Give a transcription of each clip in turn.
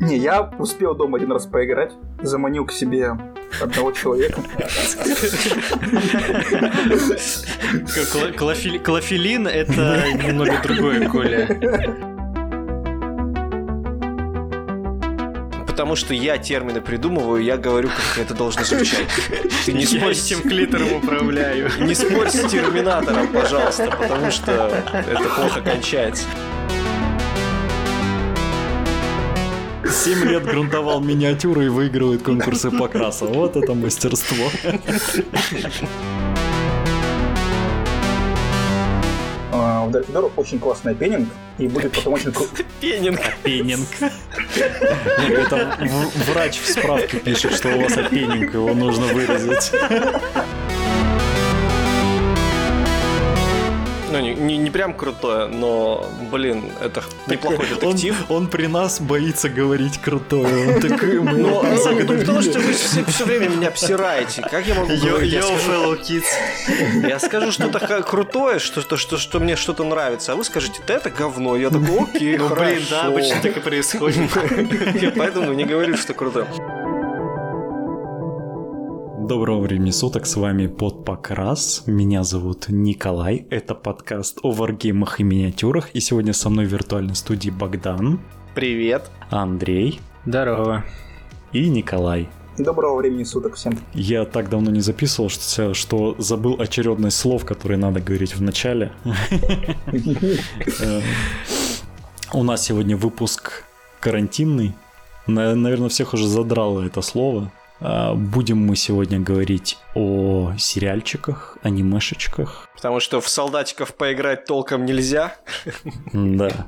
Не, я успел дома один раз поиграть, заманил к себе одного человека. Клофелин это немного другое, Коля. Потому что я термины придумываю, я говорю, как это должно звучать. Ты не спорь с этим клитором управляю. Не спорь с терминатором, пожалуйста, потому что это плохо кончается. Семь лет грунтовал миниатюры и выигрывает конкурсы покраса. Вот это мастерство. А, в Dark Door очень классный пенинг, и будет потом очень... Пенинг. Пенинг. Это врач в справке пишет, что у вас опенинг, его нужно выразить. Ну, не, не, не прям крутое, но, блин, это неплохой детектив. Он, он при нас боится говорить крутое. Он такой, мы ну, ну, потому что вы все, все время меня обсираете. Как я могу говорить? Yo, fellow kids. Я скажу что-то крутое, что, что, что, что мне что-то нравится, а вы скажете, да это говно. Я такой, окей, ну, хорошо. блин, да, обычно так и происходит. Поэтому не говорю, что крутое. Доброго времени суток, с вами Под Покрас. Меня зовут Николай. Это подкаст о варгеймах и миниатюрах. И сегодня со мной в виртуальной студии Богдан. Привет. Андрей. Здорово. И Николай. Доброго времени суток всем. Я так давно не записывал, что, что забыл очередность слов, которые надо говорить в начале. У нас сегодня выпуск карантинный. Наверное, всех уже задрало это слово. А, будем мы сегодня говорить о сериальчиках, анимешечках. Потому что в солдатиков поиграть толком нельзя. Да.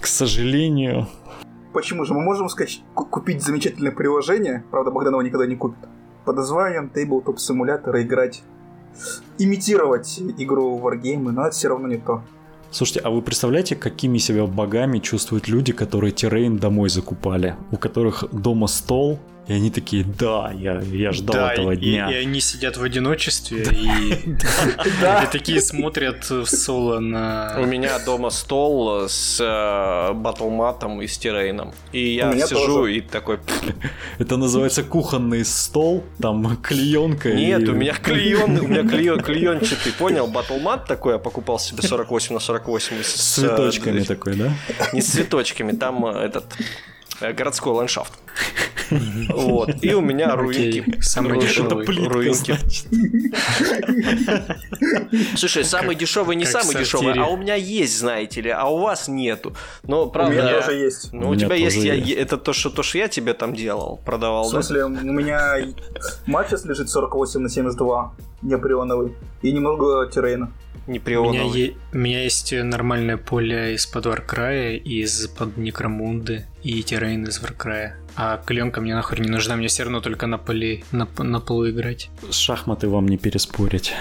К сожалению. Почему же? Мы можем сказать, купить замечательное приложение, правда, Богдан его никогда не купит, под названием Tabletop Simulator играть, имитировать игру Wargame, но это все равно не то. Слушайте, а вы представляете, какими себя богами чувствуют люди, которые террейн домой закупали, у которых дома стол, и они такие, да, я, я ждал да, этого и, дня. И, и они сидят в одиночестве и, такие смотрят в соло на... У меня дома стол с э, батлматом и с террейном. И я сижу и такой... Это называется кухонный стол, там клеенка. Нет, у меня клеен, у меня клеен, клеенчатый, понял? Батлмат такой, я покупал себе 48 на 48. С цветочками такой, да? Не с цветочками, там э, этот Э, городской ландшафт. Вот. И у меня руинки. Самый дешевый. руинки. Слушай, самый дешевый не самый дешевый, а у меня есть, знаете ли, а у вас нету. Но правда. У меня тоже есть. Ну, у тебя есть, это то, что то, что я тебе там делал, продавал. В смысле, у меня матч лежит 48 на 72 неопреоновый и немного террейна У меня, е- у меня есть нормальное поле из-под Варкрая, из-под Некромунды и террейн из Варкрая. А клеенка мне нахуй не нужна, мне все равно только на поле, на, на полу играть. Шахматы вам не переспорить.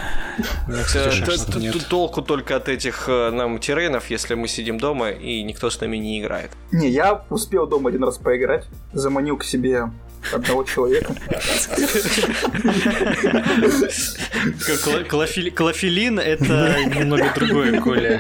Толку только от этих э, нам террейнов, если мы сидим дома и никто с нами не играет. Не, я успел дома один раз поиграть, заманил к себе одного человека. Клофелин это немного другое, Коля.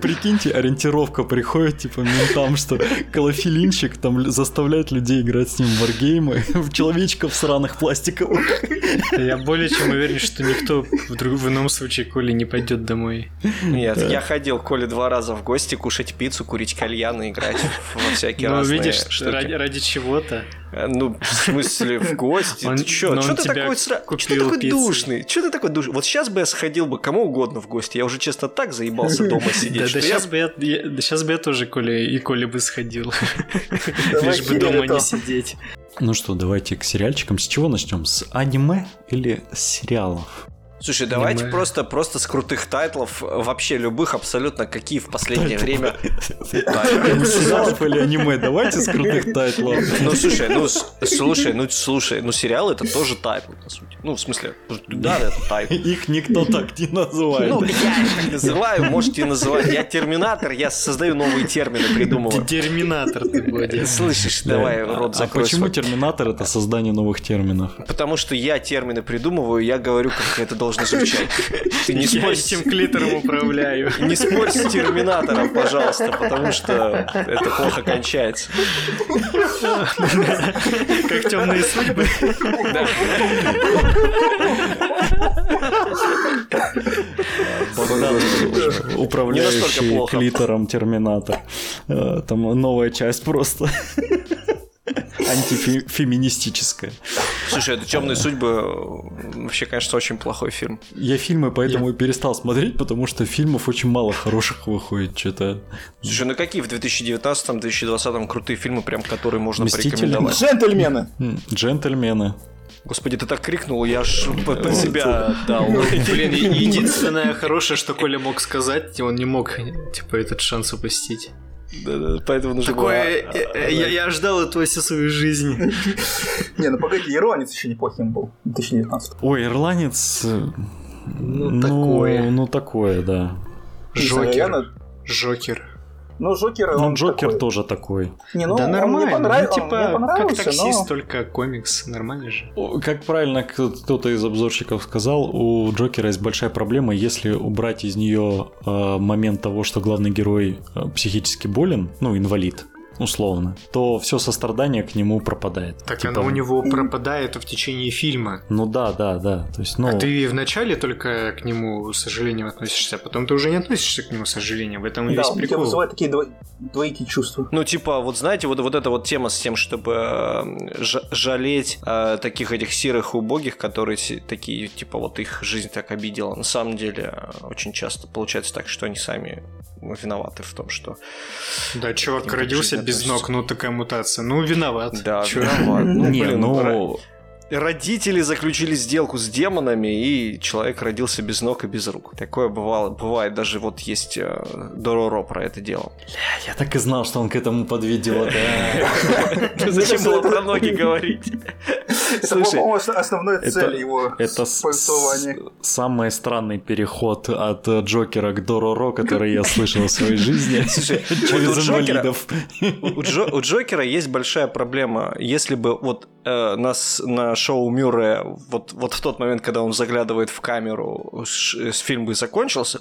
Прикиньте, ориентировка приходит, типа, ментам, что клофелинчик там заставляет людей играть с ним в варгеймы, в человечков сраных пластиковых. Я более чем уверен, что никто в, друг, в ином случае Коля не пойдет домой. Нет, я ходил Коле два раза в гости кушать пиццу, курить кальян и играть во всякие ну, разные видишь, штуки. Ради, ради чего-то. Э, ну, в смысле, в гости? Он, ты чё? Чё ты такой, сра... чё ты такой душный? Чё ты такой душный? Вот сейчас бы я сходил бы кому угодно в гости. Я уже, честно, так заебался дома сидеть. Да, да, сейчас бы я, да сейчас бы я тоже Коля и Коля бы сходил. Лишь бы дома не сидеть. Ну что, давайте к сериальчикам. С чего начнем? С аниме или с сериалов? Слушай, давайте просто, просто с крутых тайтлов, вообще любых, абсолютно какие в последнее время. Сериалов или аниме, давайте с крутых тайтлов. Ну, слушай, ну, слушай, ну, слушай, ну, сериал это тоже тайтл, по сути. Ну, в смысле, да, это тайтл. Их никто так не называет. Ну, я их так называю, можете называть. Я терминатор, я создаю новые термины, придумываю. Терминатор ты будешь. Слышишь, давай рот закрой. А почему терминатор это создание новых терминов? Потому что я термины придумываю, я говорю, как это должно должно звучать. Ты не Я спорь этим клитором управляю. Не спорь с терминатором, пожалуйста, потому что это плохо кончается. Как темные судьбы. Управляющий клитором Терминатор. Э, Там новая часть просто. Антифеминистическая. Слушай, это темные судьбы э, вообще, конечно, очень плохой фильм. Я фильмы поэтому и перестал смотреть, потому что фильмов очень мало хороших выходит, что-то. Слушай, ну какие в 2019-2020 крутые фильмы, прям которые можно порекомендовать? Джентльмены! Джентльмены. Господи, ты так крикнул, я аж по- под себя дал. Блин, и- единственное хорошее, что Коля мог сказать, он не мог, типа, этот шанс упустить. Поэтому нужно было... Такое, э, э, я, я ждал этого всю свою жизнь. Не, ну погоди, Ирландец еще неплохим был. 2019. Ой, ирландец. э, Ну, такое. Ну, такое, да. Жокер. Жокер. Ну, Джокер, Ну, он Джокер такой. тоже такой. Не, ну, да мне нормально. понрав- Ну, он мне типа, как таксист, но- только комикс. Нормально же. Как правильно кто- кто-то из обзорщиков сказал, у Джокера есть большая проблема, если убрать из нее э, момент того, что главный герой э, психически болен, ну, инвалид, условно, то все сострадание к нему пропадает. Так Типа, оно у него пропадает в течение фильма. Ну да, да, да. То есть, ну, А ты вначале только к нему с сожалением относишься, а потом ты уже не относишься к нему с сожалением. В этом и Да, весь прикол. вызывает такие дво- двоякие чувства. Ну, типа, вот знаете, вот, вот эта вот тема с тем, чтобы э, жа- жалеть э, таких этих серых убогих, которые такие, типа, вот их жизнь так обидела. На самом деле, э, очень часто получается так, что они сами виноваты в том, что... Да, чувак родился без ног, ну такая мутация. Ну, виноват. Да, виноват. Ну, не, блин, ну, ро- Родители заключили сделку с демонами, и человек родился без ног и без рук. Такое бывало, бывает, даже вот есть э, Дороро про это дело. я так и знал, что он к этому подведет. Зачем было про ноги говорить? Это, Слушай, по-моему, ос- основная Это- цель его Это повествования. с- самый странный переход от э, Джокера к Дороро, который я слышал в своей жизни Слушай, вот через у Джокера- инвалидов. У, Джо- у Джокера есть большая проблема. Если бы вот э, нас на шоу Мюррея вот, вот в тот момент, когда он заглядывает в камеру, ш- с фильм бы закончился,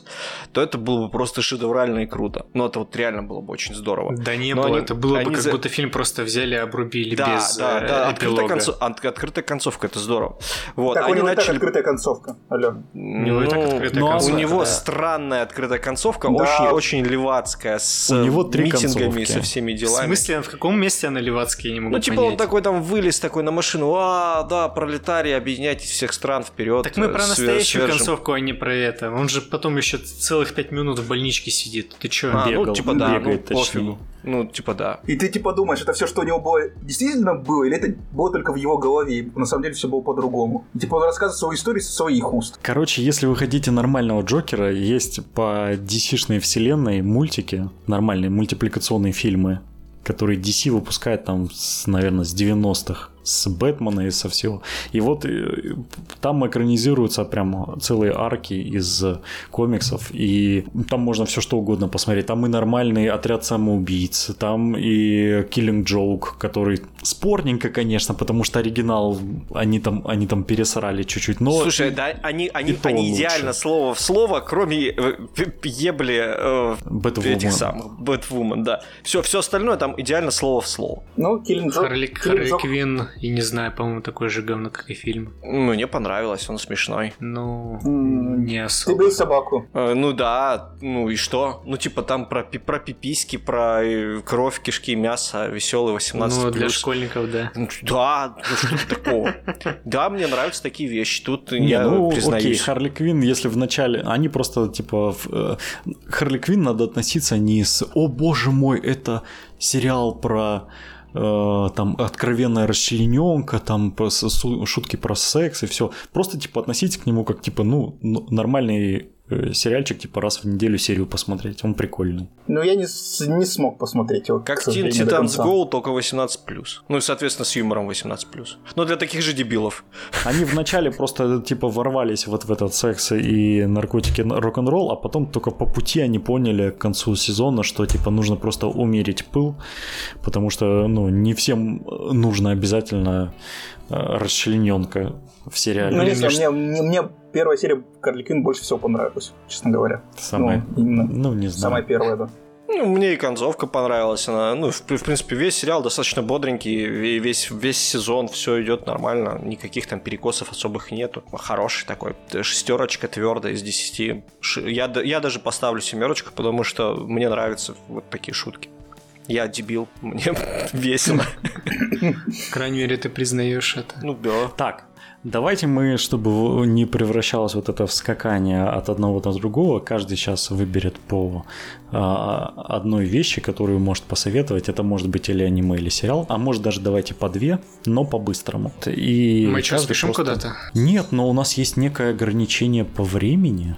то это было бы просто шедеврально и круто. Ну, это вот реально было бы очень здорово. Да не Но было, они- это было бы как за- будто фильм просто взяли, обрубили Да, без да, э, да, эпилога. концо- от- открытая концовка, это здорово. Вот, Так, у они него и так начали... открытая концовка. Так Ну, открытая но концовка, У него да. странная открытая концовка, Да. очень, очень левацкая, с У него три митингами, концовки. со всеми В делами. смысле, в каком месте она левацкая, я не могу Ну, типа понять. он такой там вылез такой на машину, а, да, пролетарии, объединяйтесь всех стран вперед. Так мы про настоящую концовку, а не про это. Он же потом еще целых пять минут в больничке сидит. Ты чё? А, ну, Бегал, типа да, ну, бегает, точнее. пофигу. Ну, типа да. И ты типа думаешь, это все, что у него было, действительно было, или это было только в его голове, и на самом деле все было по-другому. Типа он рассказывает свою историю со своих уст. Короче, если вы хотите нормального Джокера, есть по DC-шной вселенной мультики, нормальные мультипликационные фильмы, которые DC выпускает там, с, наверное, с 90-х, с Бэтмена и со всего. И вот э, там экранизируются прям целые арки из комиксов, и там можно все что угодно посмотреть. Там и нормальный отряд самоубийц, там и Killing Joke, который спорненько, конечно, потому что оригинал они там, они там пересрали чуть-чуть, но... Слушай, да, они, они, и они лучше. идеально слово в слово, кроме э, ебли э, Бэтвумен. этих самых, Бэтвумен, да. Все, все остальное там идеально слово в слово. Ну, Киллин Джок. Харли, Харли Квинн, и не знаю, по-моему, такое же говно, как и фильм. Мне понравилось, он смешной. Ну, М, не Ты особо. бил собаку. Э, Ну да, ну и что? Ну типа там про, пи- про пиписьки, про э, кровь, кишки, мясо, веселый 18 Ну, для школьников, да. Ну, Да, ну что такого? Да, мне нравятся такие вещи. Тут Не, я ну окей, признаюсь. Харли Квин, если в начале, они просто типа э, Харли Квин надо относиться не с «О боже мой, это сериал про там откровенная расчлененка, там шутки про секс и все. Просто типа относитесь к нему как типа ну нормальный э, сериальчик, типа раз в неделю серию посмотреть, он прикольный. Но я не, не смог посмотреть его. Как Titans конца. Go, только 18+. Ну и, соответственно, с юмором 18+. Но для таких же дебилов. Они вначале просто типа ворвались вот в этот секс и наркотики, рок-н-ролл, а потом только по пути они поняли к концу сезона, что типа нужно просто умерить пыл, потому что ну не всем нужно обязательно э, расчлененка в сериале. Ну, если мне мне, мне, мне первая серия Карли Квинн больше всего понравилась, честно говоря. Самая, Ну, именно ну, не знаю. самая первая, да. Ну, мне и концовка понравилась. Она, ну, в, в принципе, весь сериал достаточно бодренький, и весь, весь сезон все идет нормально, никаких там перекосов особых нету. Хороший такой. Шестерочка твердая из десяти. Ш- Я, я даже поставлю семерочку, потому что мне нравятся вот такие шутки. Я дебил, мне весело. По крайней мере, ты признаешь это. Ну да. Так, давайте мы, чтобы не превращалось вот это в скакание от одного до другого, каждый сейчас выберет по а, одной вещи, которую может посоветовать. Это может быть или аниме, или сериал, а может даже давайте по две, но по-быстрому. И Мы что, каждый спешим просто- куда-то? Нет, но у нас есть некое ограничение по времени.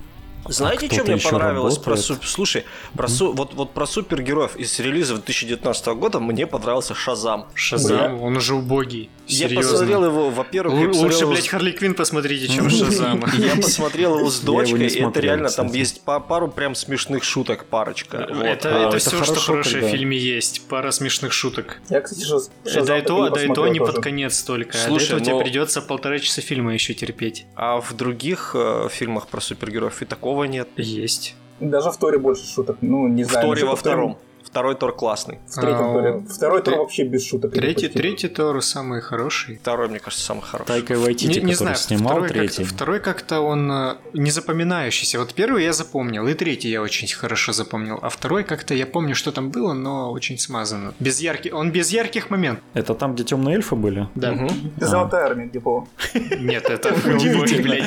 Знаете, А что мне понравилось про работает? суп- Слушай, про су- вот, вот про супергероев из релиза 2019 года мне понравился Шазам. Шазам, он уже убогий. Я Серьезно. посмотрел его, во-первых, я Л- посмотрел Лучше, его блядь, с- Харли Квин посмотрите, чем Шазама. Я посмотрел его с Я дочкой, и это реально там есть па- пару прям смешных шуток, парочка. Это, А, все, что хорошее в фильме есть. пара смешных шуток. Я, кстати. Да Шазам и так то, не да и то не под конец только. а Слушай, до этого тебе но- придется полтора часа фильма еще терпеть. А в других э, фильмах про супергероев и такого нет. Есть. Даже в Торе больше шуток. Ну, не В знаю. Торе насчет во втором- втором. Второй Тор классный. В третьем А, Торе. Второй Тор вообще без шуток. Третий, третий Тор самый хороший. Второй, мне кажется, самый хороший. Тайка Вайтити, Не, не знаю, снимал второй третий. как-то, второй как-то он э, не запоминающийся. Вот первый я запомнил, и третий я очень хорошо запомнил. А второй как-то я помню, что там было, но очень смазанно. Без ярких, он без ярких моментов. Это там, где темные эльфы были? Да. Мгм. Золотая армия, где было. Нет, это удивительно.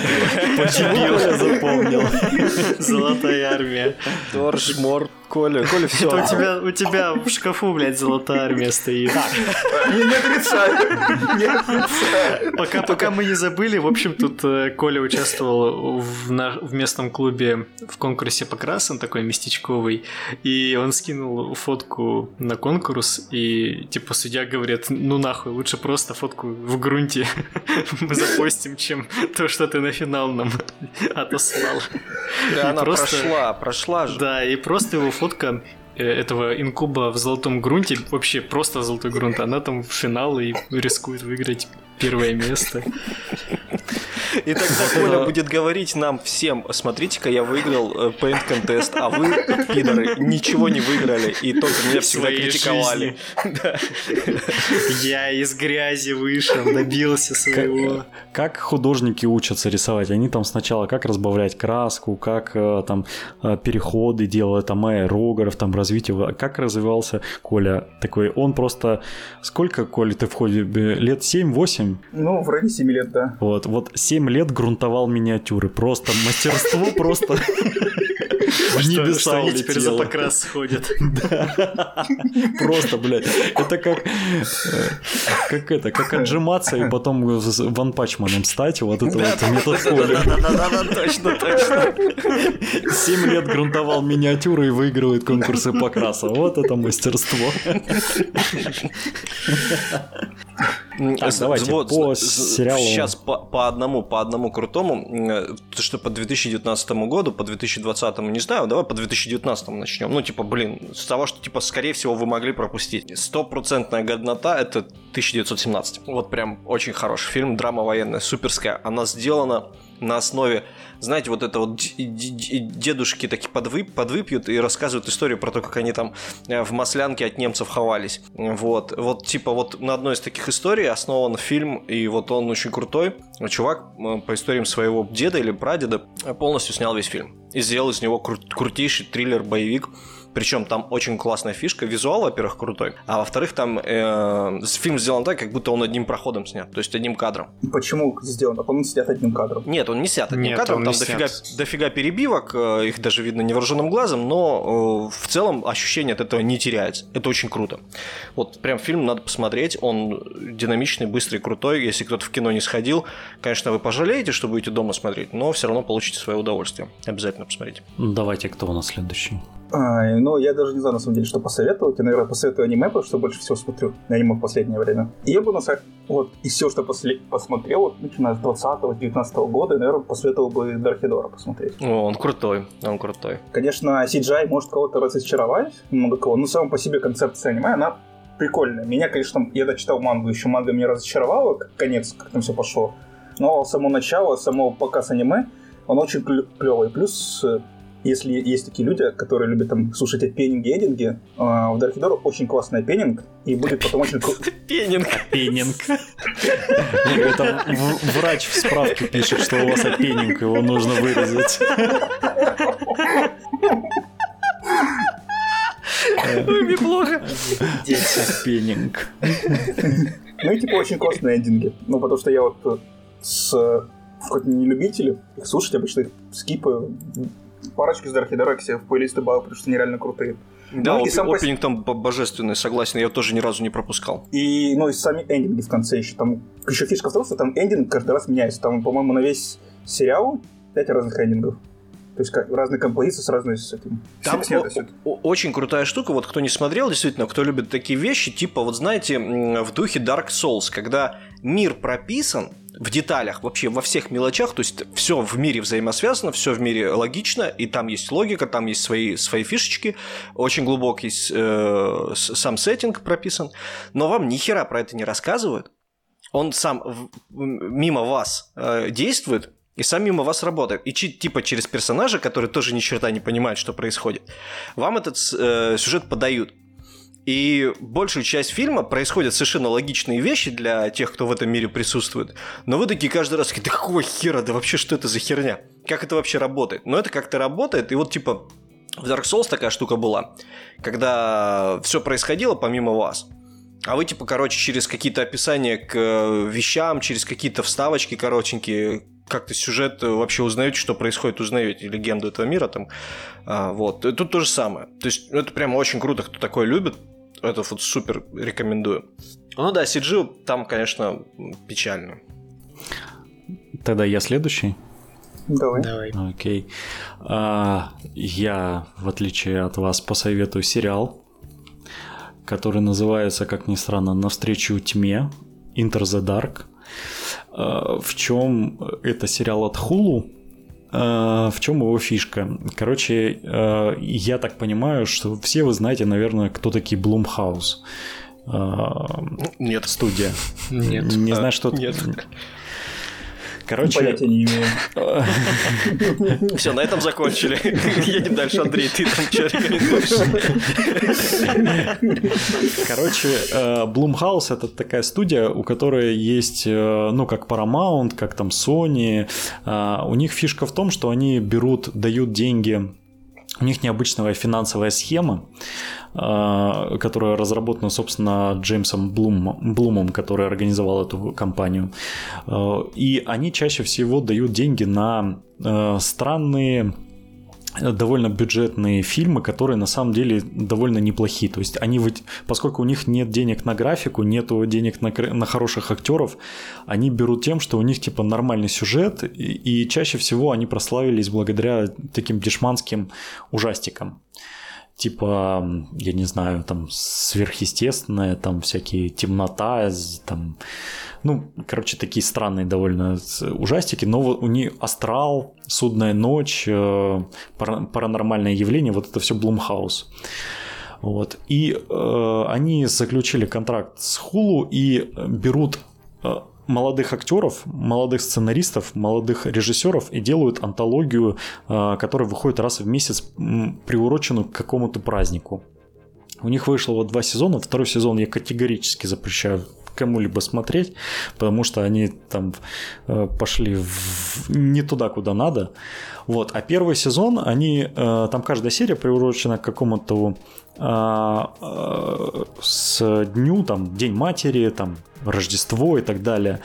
Почему я запомнил? Золотая армия. Тор, Шмор, Коля. Коля, все. Это у тебя, у тебя в шкафу, блядь, золотая армия стоит. Не отрицаю. Пока, пока мы не забыли, в общем, тут э, Коля участвовал в, на- в местном клубе в конкурсе покрас, он такой местечковый, и он скинул фотку на конкурс, и типа судья говорит, ну нахуй, лучше просто фотку в грунте мы запостим, чем то, что ты на финал нам отослал. Да, И она просто- прошла, прошла же. Да, и просто его фотка этого инкуба в золотом грунте, вообще просто золотой грунт, она там в финал и рискует выиграть первое место. И тогда Коля будет говорить нам всем, смотрите-ка, я выиграл э, Paint Contest, а вы, пидоры, ничего не выиграли, и только меня всегда критиковали. Я из грязи вышел, добился своего. Как художники учатся рисовать? Они там сначала как разбавлять краску, как э, там э, переходы делают, там аэрограф, там развитие. Как развивался Коля такой? Он просто... Сколько, Коля, ты в ходе? Лет 7-8? Ну, в районе 7 лет, да. Вот, вот 7 лет грунтовал миниатюры. Просто мастерство просто в небеса что они теперь за покрас ходят. Просто, блядь. Это как... э, Как это, как отжиматься и потом ванпачманом стать. Вот это вот метод. Да-да-да, точно, точно. 7 лет грунтовал миниатюры и выигрывает конкурсы покраса. Вот это мастерство. Так, давайте, по сериалу. Сейчас по, по одному, по одному крутому, э, то, что по 2019 году, по 2020 не знаю, давай по 2019 начнем. Ну, типа, блин, с того, что, типа, скорее всего, вы могли пропустить. Стопроцентная годнота — это 1917. Вот прям очень хороший фильм, драма военная, суперская. Она сделана на основе, знаете, вот это вот дедушки такие подвып, подвыпьют и рассказывают историю про то, как они там э, в маслянке от немцев ховались. Вот, вот типа вот на одной из таких историй основан фильм, и вот он очень крутой. Чувак э, по историям своего деда или прадеда полностью снял весь фильм и сделал из него кру- крутейший триллер-боевик. Причем там очень классная фишка. Визуал, во-первых, крутой. А во-вторых, там э, фильм сделан так, как будто он одним проходом снят. То есть одним кадром. Почему сделано? Он снят одним кадром. Нет, он не снят одним Нет, кадром, там дофига, снят. дофига перебивок, э, их даже видно невооруженным глазом, но э, в целом ощущение от этого не теряется. Это очень круто. Вот прям фильм надо посмотреть, он динамичный, быстрый, крутой. Если кто-то в кино не сходил, конечно, вы пожалеете, что будете дома смотреть, но все равно получите свое удовольствие. Обязательно посмотрите. Давайте, кто у нас следующий? Ай, ну, я даже не знаю, на самом деле, что посоветовать. Я, наверное, посоветую аниме, потому что больше всего смотрю на аниме в последнее время. И я бы, на самом вот, из всего, что после... посмотрел, вот, начиная с 20-19 года, я, наверное, посоветовал бы Дархидора посмотреть. О, он крутой, он крутой. Конечно, CGI может кого-то разочаровать, много кого, но сама по себе концепция аниме, она прикольная. Меня, конечно, я дочитал мангу, еще манга меня разочаровала, как конец, как там все пошло. Но само начало, само показ аниме, он очень клевый. Плюс э, если есть такие люди, которые любят там слушать опенинги, эдинги, а, в Dark Door очень классный опенинг, и будет потом очень... Пенинг. Опенинг. Это врач в справке пишет, что у вас опенинг, его нужно вырезать. Мне плохо. Опенинг. Ну и типа очень классные эндинги. Ну, потому что я вот с какой-то не любители их слушать, обычно их скипаю парочку из Дархидора себе в плейлист добавил, потому что они реально крутые. Да, ну, и сам опенинг там божественный, согласен, я его тоже ни разу не пропускал. И, ну, и сами эндинги в конце еще. Там еще фишка в том, что там эндинг каждый раз меняется. Там, по-моему, на весь сериал пять разных эндингов. То есть как, разные композиции с разной с этим. Там очень крутая штука, вот кто не смотрел, действительно, кто любит такие вещи, типа, вот знаете, в духе Dark Souls, когда мир прописан, в деталях, вообще во всех мелочах, то есть все в мире взаимосвязано, все в мире логично, и там есть логика, там есть свои, свои фишечки, очень глубокий э, сам сеттинг прописан, но вам ни хера про это не рассказывают, он сам мимо вас э, действует, и сам мимо вас работает. И типа через персонажа, который тоже ни черта не понимает, что происходит, вам этот э, сюжет подают. И большую часть фильма происходят совершенно логичные вещи для тех, кто в этом мире присутствует. Но вы такие каждый раз такие, да какого хера, да вообще что это за херня? Как это вообще работает? Но это как-то работает, и вот типа в Dark Souls такая штука была, когда все происходило помимо вас. А вы, типа, короче, через какие-то описания к э, вещам, через какие-то вставочки коротенькие, как-то сюжет вообще узнаете, что происходит, узнаете легенду этого мира там. А, вот. И тут то же самое. То есть это прямо очень круто, кто такое любит. Это вот супер рекомендую. Ну да, CG там, конечно, печально. Тогда я следующий. Давай. Давай. Окей. А, я, в отличие от вас, посоветую сериал, который называется, как ни странно, «Навстречу тьме», Enter the Dark. А, в чем это сериал от Hulu, в чем его фишка? Короче, а, я так понимаю, что все вы знаете, наверное, кто такие Blumhouse. Нет. Студия. Нет. Не знаю, что... Нет. Короче... Понятия не имею. Все, на этом закончили. Едем дальше, Андрей, ты там что рекомендуешь? Короче, Blumhouse это такая студия, у которой есть, э, ну, как Paramount, как там Sony. Э, у них фишка в том, что они берут, дают деньги у них необычная финансовая схема, а, которая разработана, собственно, Джеймсом Блум, Блумом, который организовал эту компанию. А, и они чаще всего дают деньги на а, странные довольно бюджетные фильмы, которые на самом деле довольно неплохие. То есть они, поскольку у них нет денег на графику, нет денег на, на хороших актеров, они берут тем, что у них типа нормальный сюжет, и, и чаще всего они прославились благодаря таким дешманским ужастикам типа, я не знаю, там сверхъестественное, там всякие темнота, там, ну, короче, такие странные довольно ужастики, но у них астрал, судная ночь, э, паранормальное явление, вот это все Блумхаус. Вот. И э, они заключили контракт с Hulu и берут э, молодых актеров, молодых сценаристов, молодых режиссеров и делают антологию, э, которая выходит раз в месяц, приуроченную к какому-то празднику. У них вышло вот два сезона. Второй сезон я категорически запрещаю кому-либо смотреть, потому что они там э, пошли в... не туда, куда надо. Вот. А первый сезон, они, э, там каждая серия приурочена к какому-то с дню, там, День матери, там, Рождество и так далее.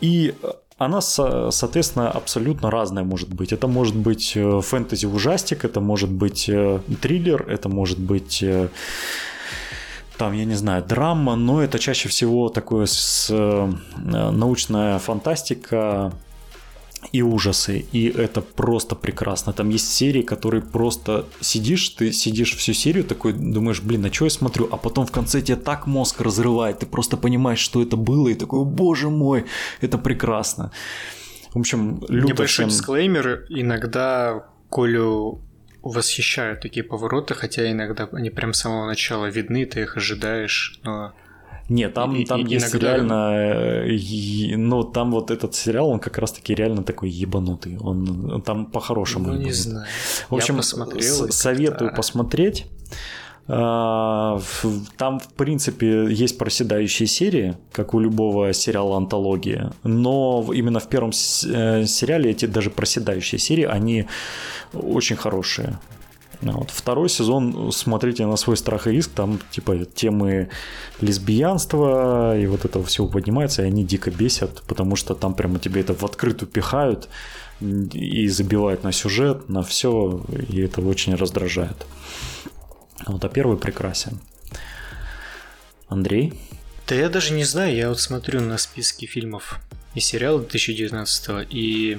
И она, соответственно, абсолютно разная может быть. Это может быть э, фэнтези-ужастик, это может быть э, триллер, это может быть э, там, я не знаю, драма, но это чаще всего такое с, научная фантастика, и ужасы, и это просто прекрасно. Там есть серии, которые просто сидишь, ты сидишь всю серию такой, думаешь, блин, а что я смотрю? А потом в конце тебе так мозг разрывает, ты просто понимаешь, что это было, и такой, боже мой, это прекрасно. В общем, люто Небольшой всем... дисклеймер, иногда Колю восхищают такие повороты, хотя иногда они прям с самого начала видны, ты их ожидаешь, но Нет, там, И- там и- есть иногда- реально... э, Ну, там вот этот сериал, он как раз-таки реально такой ебанутый. Он там по-хорошему. Ну, не ебанутый. знаю. В общем, Я посмотрел. с- и как-то- советую посмотреть. А, Там, в принципе, есть проседающие серии, как у любого сериала антология, но именно в первом э, сериале эти даже проседающие серии, они очень хорошие. А Вот. Второй сезон смотрите на свой страх и риск, там типа темы лесбиянства и вот этого всего поднимается, и они дико бесят, потому что там прямо тебе это в открытую пихают и забивают на сюжет, на все, и это очень раздражает. Вот, а первый прекрасен. Андрей? Да я даже не знаю, я вот смотрю на списки фильмов и сериалов 2019 и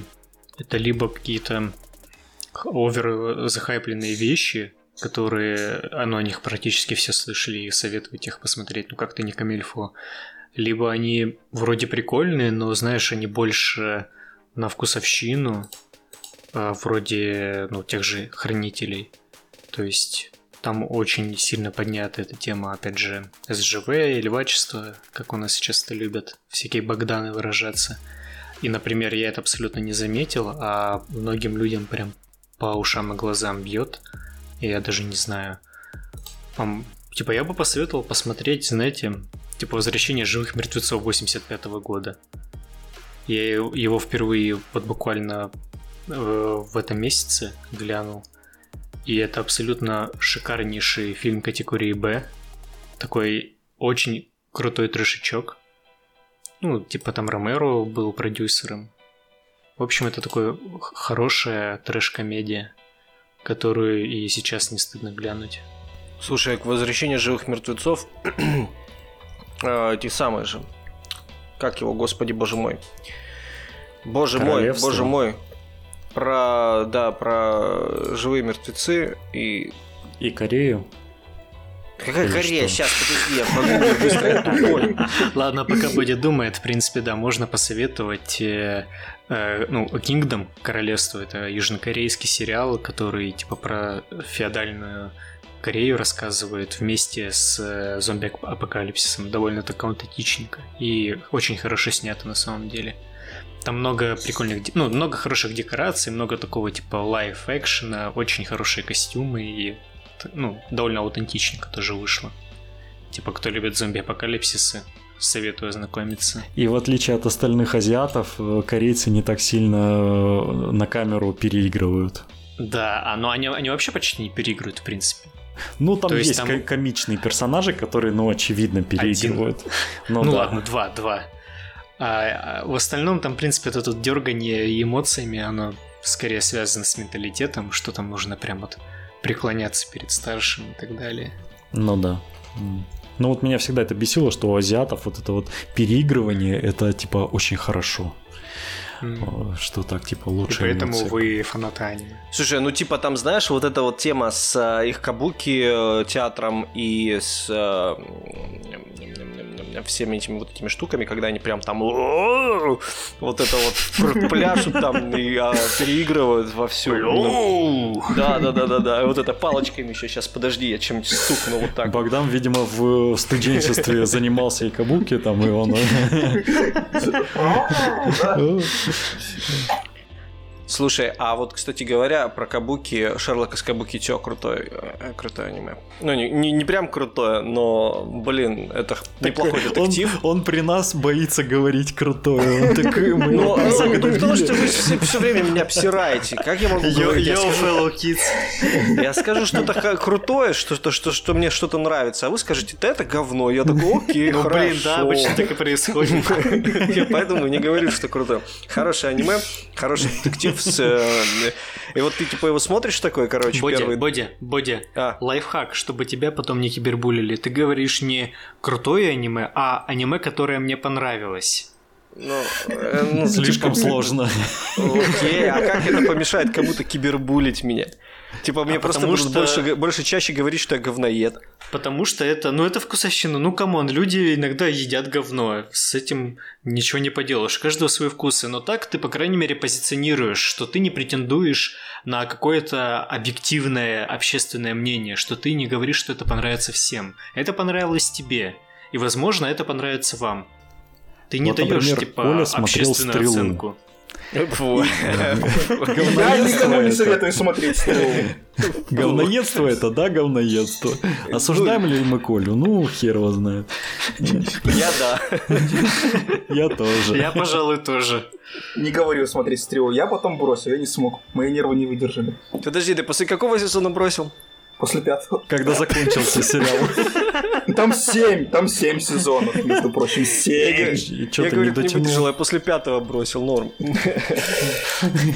это либо какие-то овер захайпленные вещи, которые, ну, о них практически все слышали и советуют их посмотреть, ну, как-то не камильфо. Либо они вроде прикольные, но, знаешь, они больше на вкусовщину, а, вроде, ну, тех же хранителей. То есть там очень сильно поднята эта тема, опять же, СЖВ и левачество, как у нас сейчас это любят всякие Богданы выражаться. И, например, я это абсолютно не заметил, а многим людям прям по ушам и глазам бьет. И я даже не знаю. Типа, я бы посоветовал посмотреть, знаете, типа «Возвращение живых мертвецов» 85 года. Я его впервые вот буквально э, в этом месяце глянул. И это абсолютно шикарнейший фильм категории Б. Такой очень крутой трешечок. Ну, типа там Ромеро был продюсером. В общем, это такое хорошая трэш-комедия, которую и сейчас не стыдно глянуть. Слушай, к возвращению живых мертвецов, э, те самые же. Как его, господи, боже мой. Боже мой, боже мой. Про, да, про живые мертвецы и... И Корею. Какая Или Корея? что? Сейчас, подожди, я погуглю быстро, я тупой. Ладно, пока Бодя думает, в принципе, да, можно посоветовать э, э, ну, Kingdom, Королевство, это южнокорейский сериал, который типа про феодальную Корею рассказывает вместе с э, зомби-апокалипсисом. Довольно так аутентичненько и очень хорошо снято на самом деле. Там много прикольных, ну, много хороших декораций, много такого типа лайф-экшена, очень хорошие костюмы и, ну, довольно аутентичненько тоже вышло. Типа, кто любит зомби-апокалипсисы, советую ознакомиться. И в отличие от остальных азиатов, э, корейцы не так сильно э, на камеру переигрывают. Да, а ну они, они вообще почти не переигрывают, в принципе. Ну, там То есть есть, там- ко- комичные персонажи, которые, ну, очевидно, переигрывают. Ну, да. ладно, два, два. А, а в остальном там, в принципе, это тут дергание эмоциями, оно скорее связано с менталитетом, что там нужно прям вот преклоняться перед старшим и так далее. Ну да. Ну вот меня всегда это бесило, что у азиатов вот это вот переигрывание, это типа очень хорошо. Что так, типа, И лучше поэтому эмоции. вы фанаты аниме. Слушай, ну типа там, знаешь, вот эта вот тема с э, их кабуки э, театром и с э, всеми этими вот этими штуками, когда они прям там вот это вот пляшут там и а, переигрывают во всю. Да, да, да, да, да. Вот это палочками еще. Сейчас подожди, я чем-нибудь стукну вот так. Богдан, видимо, в студенчестве занимался и кабуки там, и он... Слушай, а вот, кстати говоря, про Кабуки, Шерлок из Кабуки Чё, крутой, э, крутое аниме. Ну, не, не, не прям крутое, но, блин, это неплохой детектив. Он, он при нас боится говорить крутое. Он такой, мы Ну, там ну, потому что вы все, время меня обсираете. Как я могу говорить? Я скажу, fellow kids. я скажу что-то крутое, что, что, что, что мне что-то нравится, а вы скажете, да это говно. Я такой, окей, Ну, хорошо. блин, да, обычно так и происходит. Я поэтому не говорю, что круто. Хорошее аниме, хороший детектив с... И вот ты типа его смотришь такой, короче, Бодя, первый... Бодя, Бодя, А. лайфхак, чтобы тебя потом не кибербулили. Ты говоришь не крутое аниме, а аниме, которое мне понравилось. Ну, э, ну, Слишком типа, сложно. Окей, а как это помешает кому-то кибербулить меня? Типа мне А просто потому что- больше, больше чаще говорить, что я говноед. Потому что это, ну это вкусовщина. Ну come on, люди иногда едят говно. С этим ничего не поделаешь. У каждого свои вкусы. Но так ты, по крайней мере, позиционируешь, что ты не претендуешь на какое-то объективное общественное мнение, что ты не говоришь, что это понравится всем. Это понравилось тебе. И, возможно, это понравится вам. Ты не Вот, даешь, например, типа, Коля смотрел общественную «Стрелу». оценку. Я никому не советую смотреть. Говноедство это, да, говноедство. Осуждаем ли мы Колю? Ну, хер его знает. Я да. Я тоже. Я, пожалуй, тоже. Не говорю смотреть стрелу. Я потом бросил, я не смог. Мои нервы не выдержали. Подожди, ты после какого сезона бросил? После пятого. Когда закончился сериал. Там семь, там семь сезонов, между прочим, семь. Я, что-то не говорит, не дотянул. выдержал, я после пятого бросил, норм.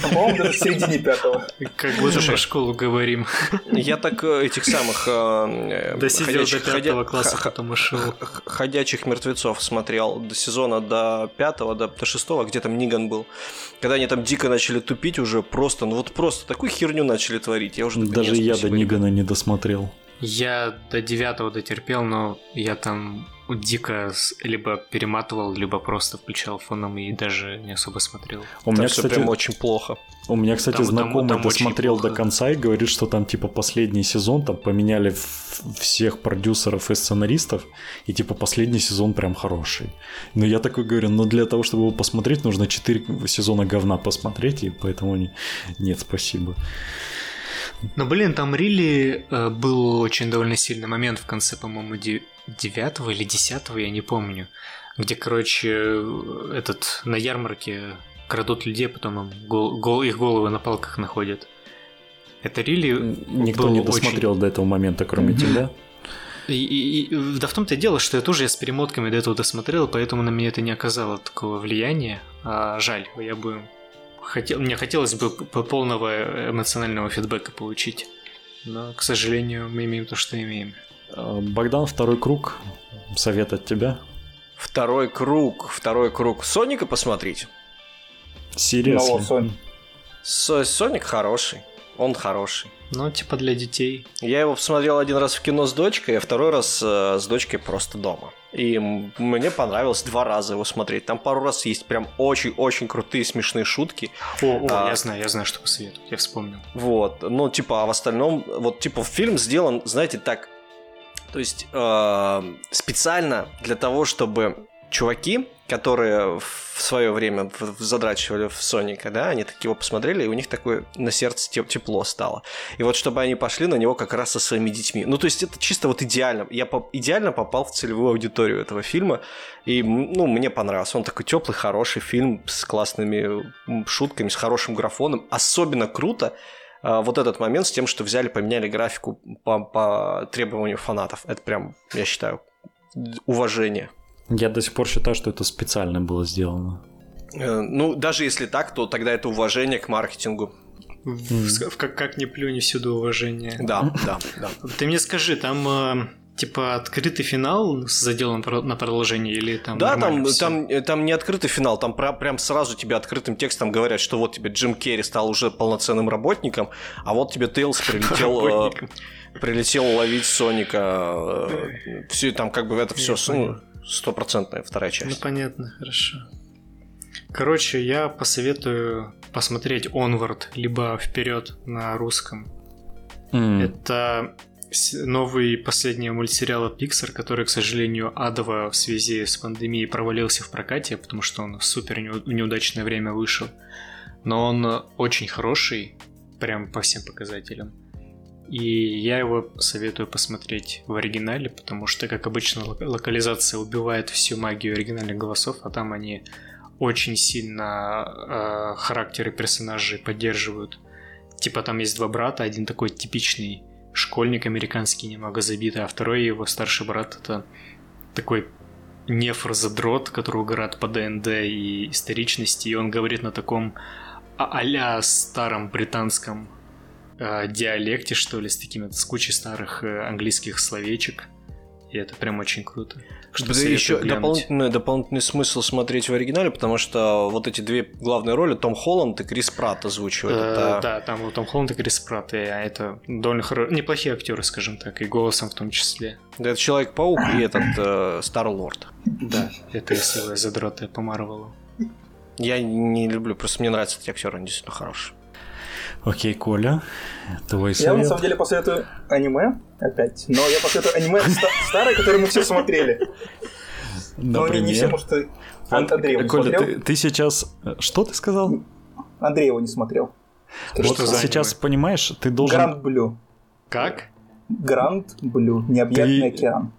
По-моему, даже в середине пятого. Как будто про школу говорим. Я так э, этих самых... э, э, Досидел до пятого класса, потом ушел. ходячих мертвецов смотрел до сезона до пятого, до, шестого, где там Ниган был. Когда они там дико начали тупить уже просто, ну вот просто такую херню начали творить. Я уже Даже «Нет, я до Нигана не досмотрел. Я до девятого дотерпел, но я там дико либо перематывал, либо просто включал фоном и даже не особо смотрел. У Там меня, все кстати, прям очень плохо. у меня, кстати, Там- там- знакомый там очень досмотрел до конца и говорит, что там типа последний сезон, там поменяли всех продюсеров и сценаристов, и типа последний сезон прям хороший. Но я такой говорю, ну для того, чтобы его посмотреть, нужно 4 сезона говна посмотреть, и поэтому не- нет, спасибо. Но, блин, там Рилли э, был очень довольно сильный момент в конце, по-моему, де- девятого или десятого, я не помню. Где, короче, этот на ярмарке крадут людей, потом им гол- гол- их головы на палках находят. Это Рилли Никто не очень- досмотрел до этого момента, кроме тебя. И, и- и- да в том-то и дело, что я тоже с перемотками до этого досмотрел, поэтому на меня это не оказало такого влияния. А, жаль, я бы хотел, мне хотелось бы полного эмоционального фидбэка получить. Но, к сожалению, мы имеем то, что имеем. Э, Богдан, второй круг. Совет от тебя. Второй круг, второй круг. Соника посмотрите. Серьезно. Сонь. Со- Соник хороший. Он хороший. Ну, типа для детей. Я его посмотрел один раз в кино с дочкой, а второй раз э, с дочкой просто дома. И мне понравилось два раза его смотреть. Там пару раз есть прям очень-очень крутые смешные шутки. О, о, А. я знаю, я знаю, что посоветовать, я вспомнил. Вот. Ну, типа, а в остальном, вот, типа, фильм сделан, знаете, так. То есть, э, специально для того, чтобы чуваки, которые в свое время задрачивали в Соника, да, они так его посмотрели, и у них такое на сердце теп- тепло стало. И вот чтобы они пошли на него как раз со своими детьми. Ну, то есть это чисто вот идеально. Я по- идеально попал в целевую аудиторию этого фильма, и, ну, мне понравился. Он такой теплый, хороший фильм с классными шутками, с хорошим графоном. Особенно круто, а, вот этот момент с тем, что взяли, поменяли графику по, по требованию фанатов. Это прям, я считаю, уважение. Я до сих пор считаю, что это специально было сделано. Э, Ну, даже если так, то тогда это уважение к маркетингу. В- в- как, как не плюнь, всюду уважение. Да, да, да. Ты мне скажи, там э, типа открытый финал с заделом на продолжение или там Да, там, всё? там, э, там не открытый финал, там про- прям сразу тебе открытым текстом говорят, что вот тебе Джим Керри стал уже полноценным работником, а вот тебе Тейлз прилетел, э, прилетел ловить Соника. Все там как бы это все. Стопроцентная вторая Ну часть. понятно, хорошо. Короче, я посоветую посмотреть Onward, либо вперед на русском. М, Это новый последний мультсериал от Pixar, который, к сожалению, адово в связи с пандемией провалился в прокате, потому что он в супер неу- неудачное время вышел. Но он очень хороший, прям по всем показателям. И я его советую посмотреть в оригинале, потому что, как обычно, лок- локализация убивает всю магию оригинальных голосов, а там они очень сильно э, характеры персонажей поддерживают. Типа там есть два брата, один такой типичный школьник американский, немного забитый, а второй его старший брат это такой нефр-задрот, который угорает по ДНД и историчности, и он говорит на таком а- а-ля старом британском э, диалекте, что ли, с такими с кучей старых э, английских словечек. И это прям очень круто. Так что Да еще глянуть. дополнительный, дополнительный смысл смотреть в оригинале, потому что вот эти две главные роли Том Холланд и Крис Пратт озвучивают. Э, Это- Да, там вот Том Холланд и Крис Пратт, и это довольно хоро- неплохие актеры, скажем так, и голосом в том числе. Это Человек-паук и этот э, Стар-Лорд. Да, это если вы задроты по Марвелу. Я не люблю, просто мне нравятся эти актеры, они действительно хорошие. Окей, Коля, твой Я на совет. самом деле посоветую аниме опять, но я посоветую аниме ста- старое, которое мы все смотрели. Но не, не все, Например? может, и- Ан- Андрей его не Коля, смотрел? ты, ты сейчас... Что ты сказал? Андрей его не смотрел. Вот Что сейчас, аниме? понимаешь, ты должен... Grand Blue. Как? Grand Blue. Необъятный Ты- океан.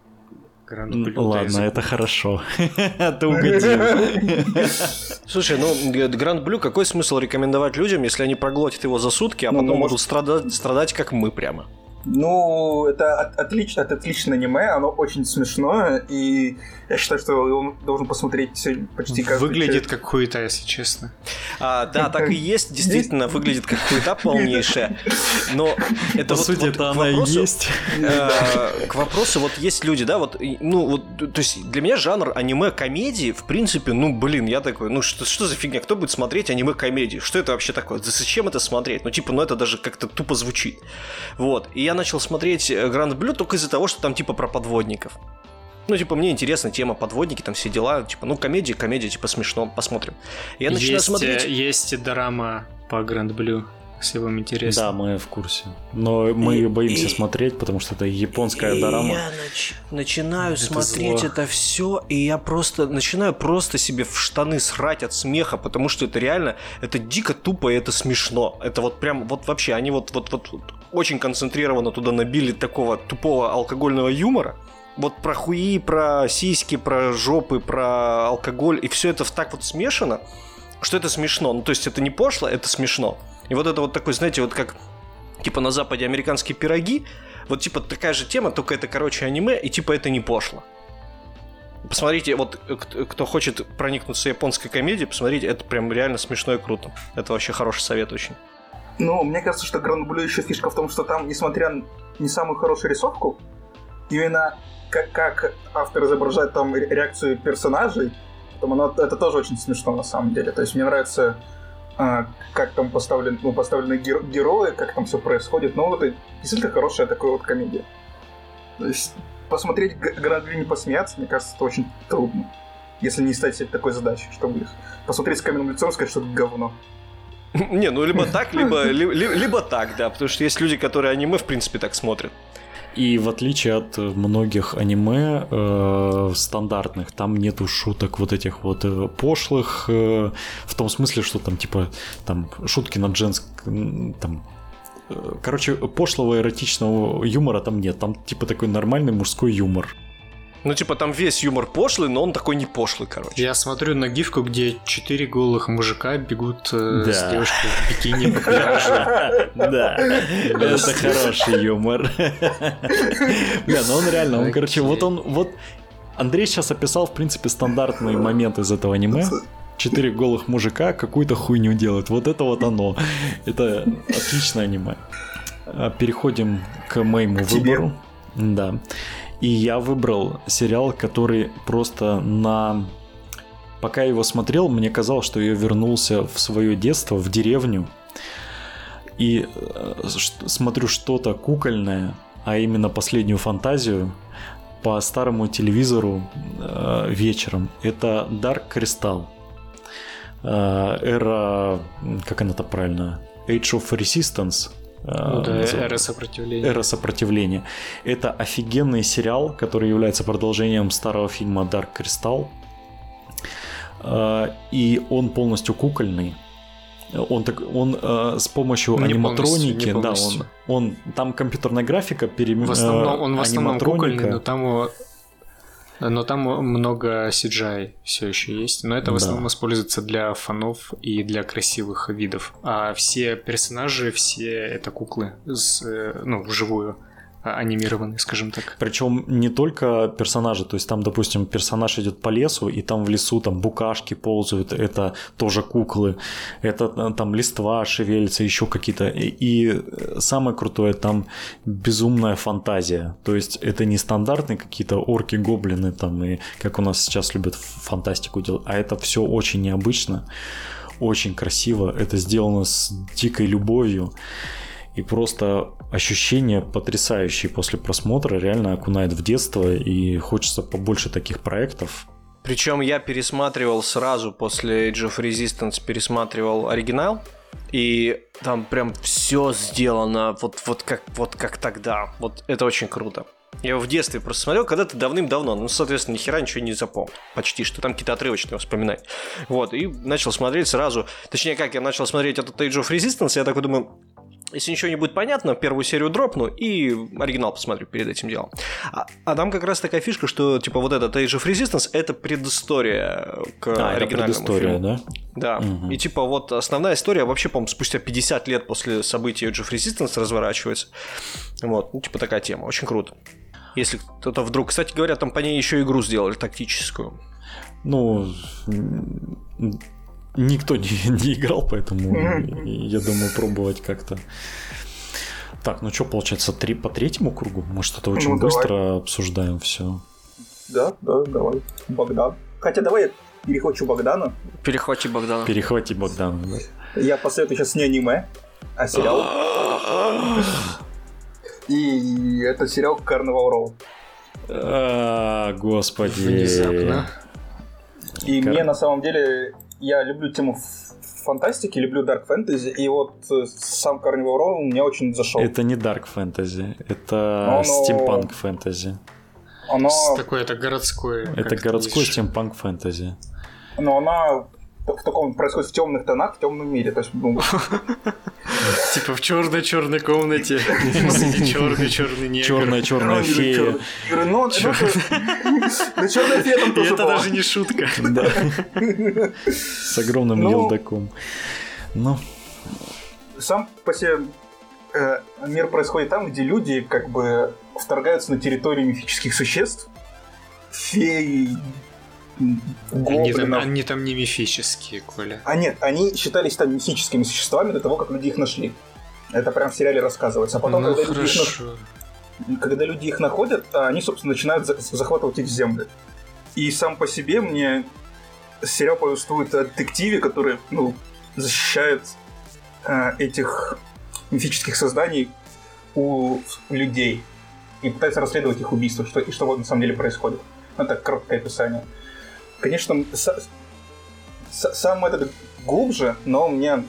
Grand М, Blue, Ладно, это хорошо. Ты угодил. Слушай, ну, Grand Blue, какой смысл рекомендовать людям, если они проглотят его за сутки, а Ну, потом ну, будут страдать, страдать, как мы прямо? Ну, это от- отлично, это отличное аниме, оно очень смешное, и я считаю, что его должен посмотреть почти каждый Выглядит человек. как хуета, если честно. А, да, так и есть, действительно, выглядит как хуета полнейшая. Но это По вот- сути, вот это к она и вопросу- есть. Э, К вопросу, вот есть люди, да, вот, ну, вот, то есть для меня жанр аниме-комедии, в принципе, ну, блин, я такой, ну, что, что за фигня, кто будет смотреть аниме-комедии? Что это вообще такое? Зачем это смотреть? Ну, типа, ну, это даже как-то тупо звучит. Вот, и я начал смотреть Гранд Блю только из-за того, что там, типа, про подводников. Ну, типа, мне интересна тема подводники, там все дела, типа, ну, комедия, комедия, типа, смешно, посмотрим. Я начинаю есть, смотреть... э, есть драма по Гранд Блю, если вам интересно. Да, мы в курсе. Но мы И- ее боимся и- смотреть, потому что это японская И дорама. Я нач- начинаю Это смотреть зло. это все, и я просто начинаю просто себе в штаны срать от смеха, потому что это реально, это дико тупо, и это смешно. Это вот прям, вот вообще, они вот, вот, вот, вот очень концентрированно туда набили такого тупого алкогольного юмора. Вот про хуи, про сиськи, про жопы, про алкоголь, и все это так вот смешано, что это смешно. Ну, то есть это не пошло, это смешно. И вот это вот такой, знаете, вот как типа на Западе американские пироги, вот типа такая же тема, только это, короче, аниме, и типа это не пошло. Посмотрите, вот э, кто- хочет проникнуться японской комедией, посмотрите, это прям реально смешно и круто. Это вообще хороший совет очень. Ну, мне кажется, что Гранд Блю еще фишка в том, что там, несмотря на не самую хорошую рисовку, именно как, как автор изображает там ре- реакцию персонажей, там оно, это тоже очень смешно на самом деле. То есть мне нравится, а, как там поставлен, ну, поставлены геро- герои, как там все происходит. Ну, это действительно хорошая такая вот комедия. То есть посмотреть Г- Гранд Блю и не посмеяться, мне кажется, это очень трудно. Если не ставить себе такой задачи, чтобы посмотреть с каменным лицом и сказать, что это говно. Не, ну либо так, либо, ли- ли- либо так, да, потому что есть люди, которые аниме, в принципе, так смотрят. И в отличие от многих аниме э, стандартных, там нету шуток вот этих вот э, пошлых, э, в том смысле, что там типа там шутки над женским, там э, Короче, пошлого эротичного юмора там нет. Там типа такой нормальный мужской юмор. Ну, типа, там весь юмор пошлый, но он такой не пошлый, короче. Я смотрю на гифку, где четыре голых мужика бегут э, Да. с девушкой в бикини по пляжу. Да, это хороший юмор. Бля, ну он реально, он, короче, вот он, вот Андрей сейчас описал, в принципе, стандартный момент из этого аниме. Четыре голых мужика какую-то хуйню делают. Вот это вот оно. Это отличное аниме. А, Переходим к моему выбору. Да. И я выбрал сериал, который просто на... Пока я его смотрел, мне казалось, что я вернулся в свое детство, в деревню. И э, смотрю что-то кукольное, а именно последнюю фантазию по старому телевизору э, вечером. Это Dark Crystal. Э, эра, как она-то правильно? Age of Resistance. Э, Ну да, эра сопротивления. Эра сопротивления. Это офигенный сериал, который является продолжением старого фильма Dark Crystal. Э, И он полностью кукольный. Он, так, он э, с помощью Не аниматроники, полностью, не да, он, полностью. он там компьютерная графика перем... В основном, он в основном кукольный, но там, его- но там много CGI все еще есть. Но это в основном используется для фонов и для красивых видов. А все персонажи, все это куклы, с, э, ну, вживую а, анимированные, скажем так. Причем не только персонажи, то есть там, допустим, персонаж идет по лесу, и там в лесу там букашки ползают, это тоже куклы, это э, там листва шевелится, еще какие-то. И, и э, самое крутое, там безумная фантазия. То есть это не стандартные какие-то орки, гоблины, там, и как у нас сейчас любят фантастику делать, а это все очень необычно, очень красиво, это сделано с дикой любовью. И просто ощущения потрясающие после просмотра, реально окунает в детство, и хочется побольше таких проектов. Причем я пересматривал сразу после Age of Resistance, пересматривал оригинал, И там прям все сделано вот, вот, как, вот как тогда. Вот это очень круто. Я его в детстве просто смотрел, когда-то давным-давно. Ну, соответственно, ни хера ничего не запомнил. Почти что. Там какие-то отрывочные вспоминать. Вот. И начал смотреть сразу. Точнее, как я начал смотреть этот Age of Resistance, я такой думаю, если ничего не будет понятно, первую серию дропну и оригинал посмотрю перед этим делом. А, а там как раз такая фишка, что типа вот этот Age of Resistance это предыстория к а, оригинальному это предыстория, фильму. да? Да. Угу. И типа вот основная история вообще, по-моему, спустя 50 лет после событий Age of Resistance разворачивается. Вот, ну типа такая тема, очень круто. Если кто-то вдруг... Кстати говоря, там по ней еще игру сделали тактическую. Ну, никто не, не играл, поэтому я думаю пробовать как-то. Так, ну что, получается, три по третьему кругу? Мы что-то очень ну, быстро давай. обсуждаем все. Да, да, давай. Богдан. Хотя давай я перехвачу Богдана. Перехвати Богдана. Перехвати Богдана, да. Я посоветую сейчас не аниме, а сериал. И это сериал Carnival Row. А, господи. Внезапно. И мне на самом деле я люблю тему фантастики, люблю дарк фэнтези, и вот э, сам Carnival Row мне очень зашел. Это не дарк фэнтези, это стимпанк фэнтези. Оно... Такое это городское. Это городской стимпанк фэнтези. Но она в таком происходит в темных тонах, в темном мире. То есть, ну... Типа в черной черной комнате черный черный негр. Черная черная фея. Ну, черная фея там тоже Это даже не шутка. С огромным ну, елдаком. Ну. Сам по себе э, мир происходит там, где люди как бы вторгаются на территорию мифических существ. Феи, они там, они там не мифические, Коля. А нет, они считались там мифическими существами до того, как люди их нашли. Это прям в сериале рассказывается. А потом, ну, когда, люди их, когда люди их находят, они, собственно, начинают захватывать их земли. И сам по себе мне сериал повествует о детективе, который ну, защищает э, этих мифических созданий у людей и пытается расследовать их убийство, что, и что на самом деле происходит. Это короткое описание. Конечно, сам этот глубже, но мне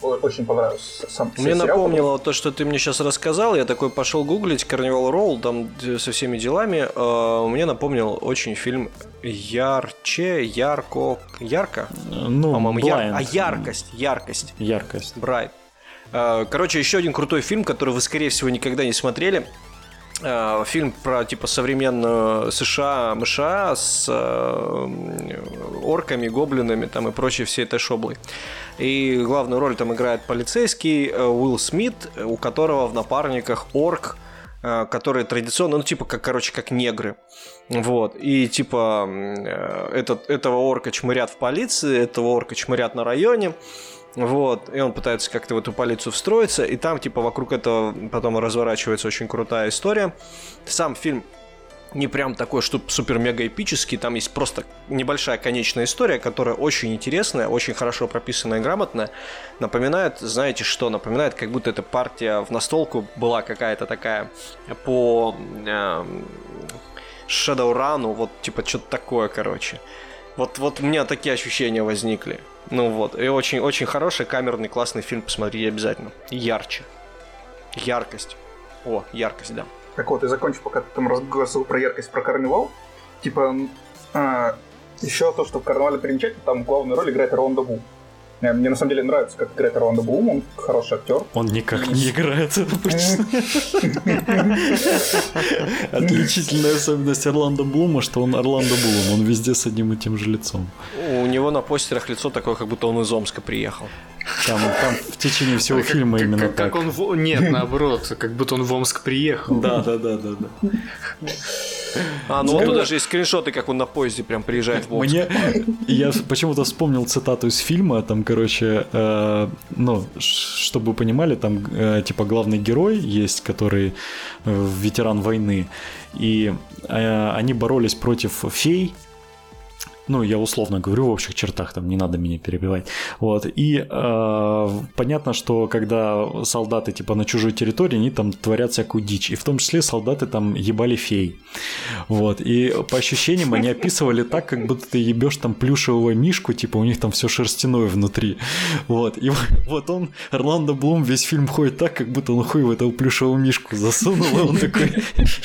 очень понравился сам Мне сериал, напомнило потому... то, что ты мне сейчас рассказал. Я такой пошел гуглить Carnival Roll там со всеми делами. Uh, мне напомнил очень фильм Ярче, Ярко, Ярко? Ну, По-моему, яр... А яркость, яркость. Яркость. Брайт. Короче, еще один крутой фильм, который вы, скорее всего, никогда не смотрели. Э, фильм про типа современную США, МША с э, орками, гоблинами там и прочей всей этой шоблой. И главную роль там играет полицейский э, Уилл Смит, у которого в напарниках орк, которые традиционно, ну, типа, как, короче, как негры. Вот. И, типа, этот, этого орка чмырят в полиции, этого орка чмырят на районе. Вот, и он пытается как-то в эту полицию встроиться, и там, типа, вокруг этого потом разворачивается очень крутая история. Сам фильм не прям такой, что супер-мега эпический, там есть просто небольшая конечная история, которая очень интересная, очень хорошо прописанная и грамотная. Напоминает, знаете что, напоминает, как будто эта партия в настолку была какая-то такая по э, Shadowrun, вот типа что-то такое, короче. Вот, вот у меня такие ощущения возникли. Ну вот, и очень-очень хороший камерный классный фильм, посмотри обязательно. Ярче. Яркость. О, яркость, да. Так вот, и закончу, пока ты там разговаривал про яркость, про карнивал. Типа, а, еще то, что в карнавале примечательно, там главную роль играет Ронда Бу. Э, мне на самом деле нравится, как играет Орландо Блум, он хороший актер. Он никак не играет. Отличительная особенность Орландо Блума, что он Орландо Блум, он везде с одним и тем же лицом. У него на постерах лицо такое, как будто он из Омска приехал. Там, там в течение всего фильма именно как, так. Как он в... Нет, наоборот, как будто он в Омск приехал. Да, да, да, да, да. А, ну, ну даже есть скриншоты, как он на поезде прям приезжает в Омск. Мне... Я почему-то вспомнил цитату из фильма, там, короче, э, ну, чтобы вы понимали, там, э, типа, главный герой есть, который э, ветеран войны, и э, они боролись против фей, Ну, я условно говорю в общих чертах, там не надо меня перебивать. Вот. И э, понятно, что когда солдаты типа на чужой территории, они там творят всякую дичь. И в том числе солдаты там ебали фей. Вот. И по ощущениям они описывали так, как будто ты ебешь там плюшевого мишку, типа у них там все шерстяное внутри. Вот. И вот он, Орландо Блум, весь фильм ходит так, как будто он хуй в этого плюшевого мишку засунул, и он такой,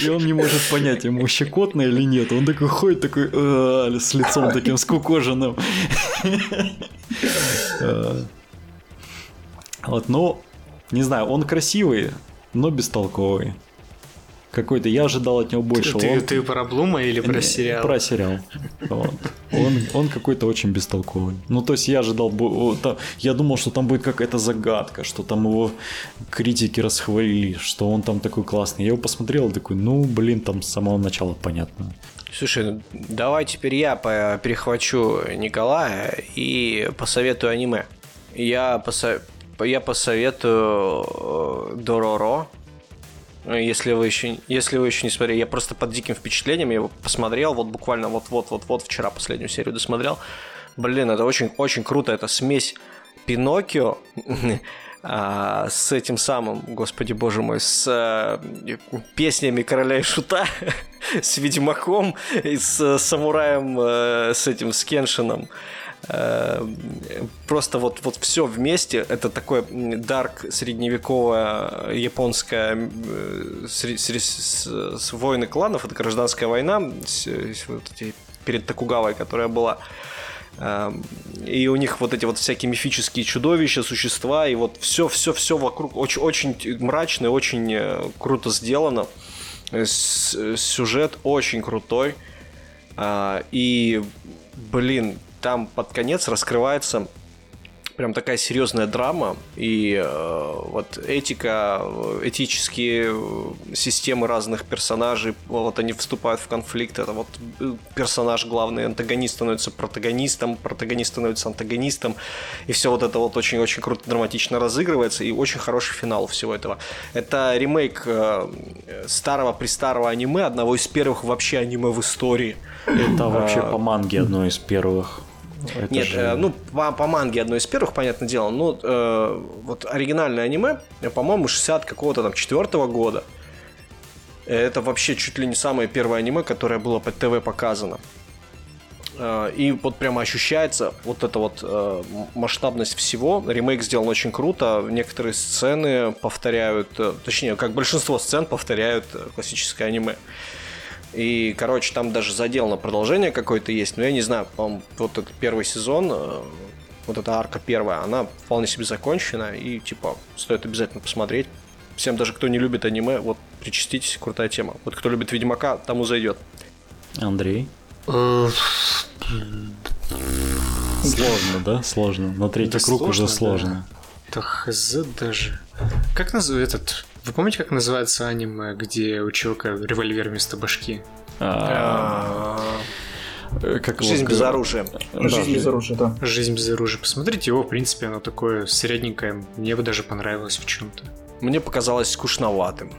и он не может понять, ему щекотно или нет. Он такой ходит такой «А, с лицом таким скукоженным. Вот, ну, не знаю, он красивый, но бестолковый. Какой-то, я ожидал от него больше. Ты, он... ты про Блума или про сериал? Про сериал. Вот. Он, он какой-то очень бестолковый. Ну, то есть я ожидал, я думал, что там будет какая-то загадка, что там его критики расхвалили, что он там такой классный. Я его посмотрел такой, ну, блин, там с самого начала понятно. Слушай, ну, давай теперь я перехвачу Николая и посоветую аниме. Я, посо... я посоветую э, Дороро. Если вы еще, если вы еще не смотрели, я просто под диким впечатлением я его посмотрел, вот буквально вот-вот-вот-вот вчера последнюю серию досмотрел. Блин, это очень-очень круто, это смесь Пиноккио а, с этим самым, господи боже мой, с а, песнями короля и шута, с Ведьмаком и с самураем, а, с этим, с Кеншином. А, просто вот, вот все вместе, это такое дарк средневековая японская с, с, с войны кланов, это гражданская война с, с, вот эти, перед Токугавой, которая была. Эм, и у них вот эти вот всякие мифические чудовища, существа, и вот все-все-все вокруг очень, очень мрачно, очень э, круто сделано. Сюжет очень крутой. А, и, блин, там под конец раскрывается прям такая серьезная драма, и э, вот этика, этические системы разных персонажей, вот они вступают в конфликт, это вот э, персонаж главный, антагонист становится протагонистом, протагонист становится антагонистом, и все вот это вот очень-очень круто драматично разыгрывается, и очень хороший финал всего этого. Это ремейк э, старого-престарого аниме, одного из первых вообще аниме в истории. Это вообще по манге одно из первых. Это Нет, же... э, ну, по, по манге одно из первых, понятное дело, но э, вот оригинальное аниме, по-моему, 60 какого-то там четвертого года. Это вообще чуть ли не самое первое аниме, которое было по ТВ показано. Э, и вот прямо ощущается вот эта вот э, масштабность всего. Ремейк сделан очень круто. Некоторые сцены повторяют, э, точнее, как большинство сцен повторяют э, классическое аниме. И, короче, там даже задел на продолжение какое-то есть. Но я не знаю, по вот этот первый сезон, э, вот эта арка первая, она вполне себе закончена. И, типа, стоит обязательно посмотреть. Всем даже, кто не любит аниме, вот причаститесь, крутая тема. Вот кто любит Ведьмака, тому зайдет. Андрей? Сложно, да? Сложно. На третий круг уже сложно. Да хз даже. Как называют этот вы помните, как называется аниме, где у чувака револьвер вместо башки? А, как Жизнь без оружия. Жизнь без оружия, да. Жизнь без оружия. Посмотрите его, в принципе, оно такое средненькое. Мне бы даже понравилось в чем-то. Мне показалось скучноватым.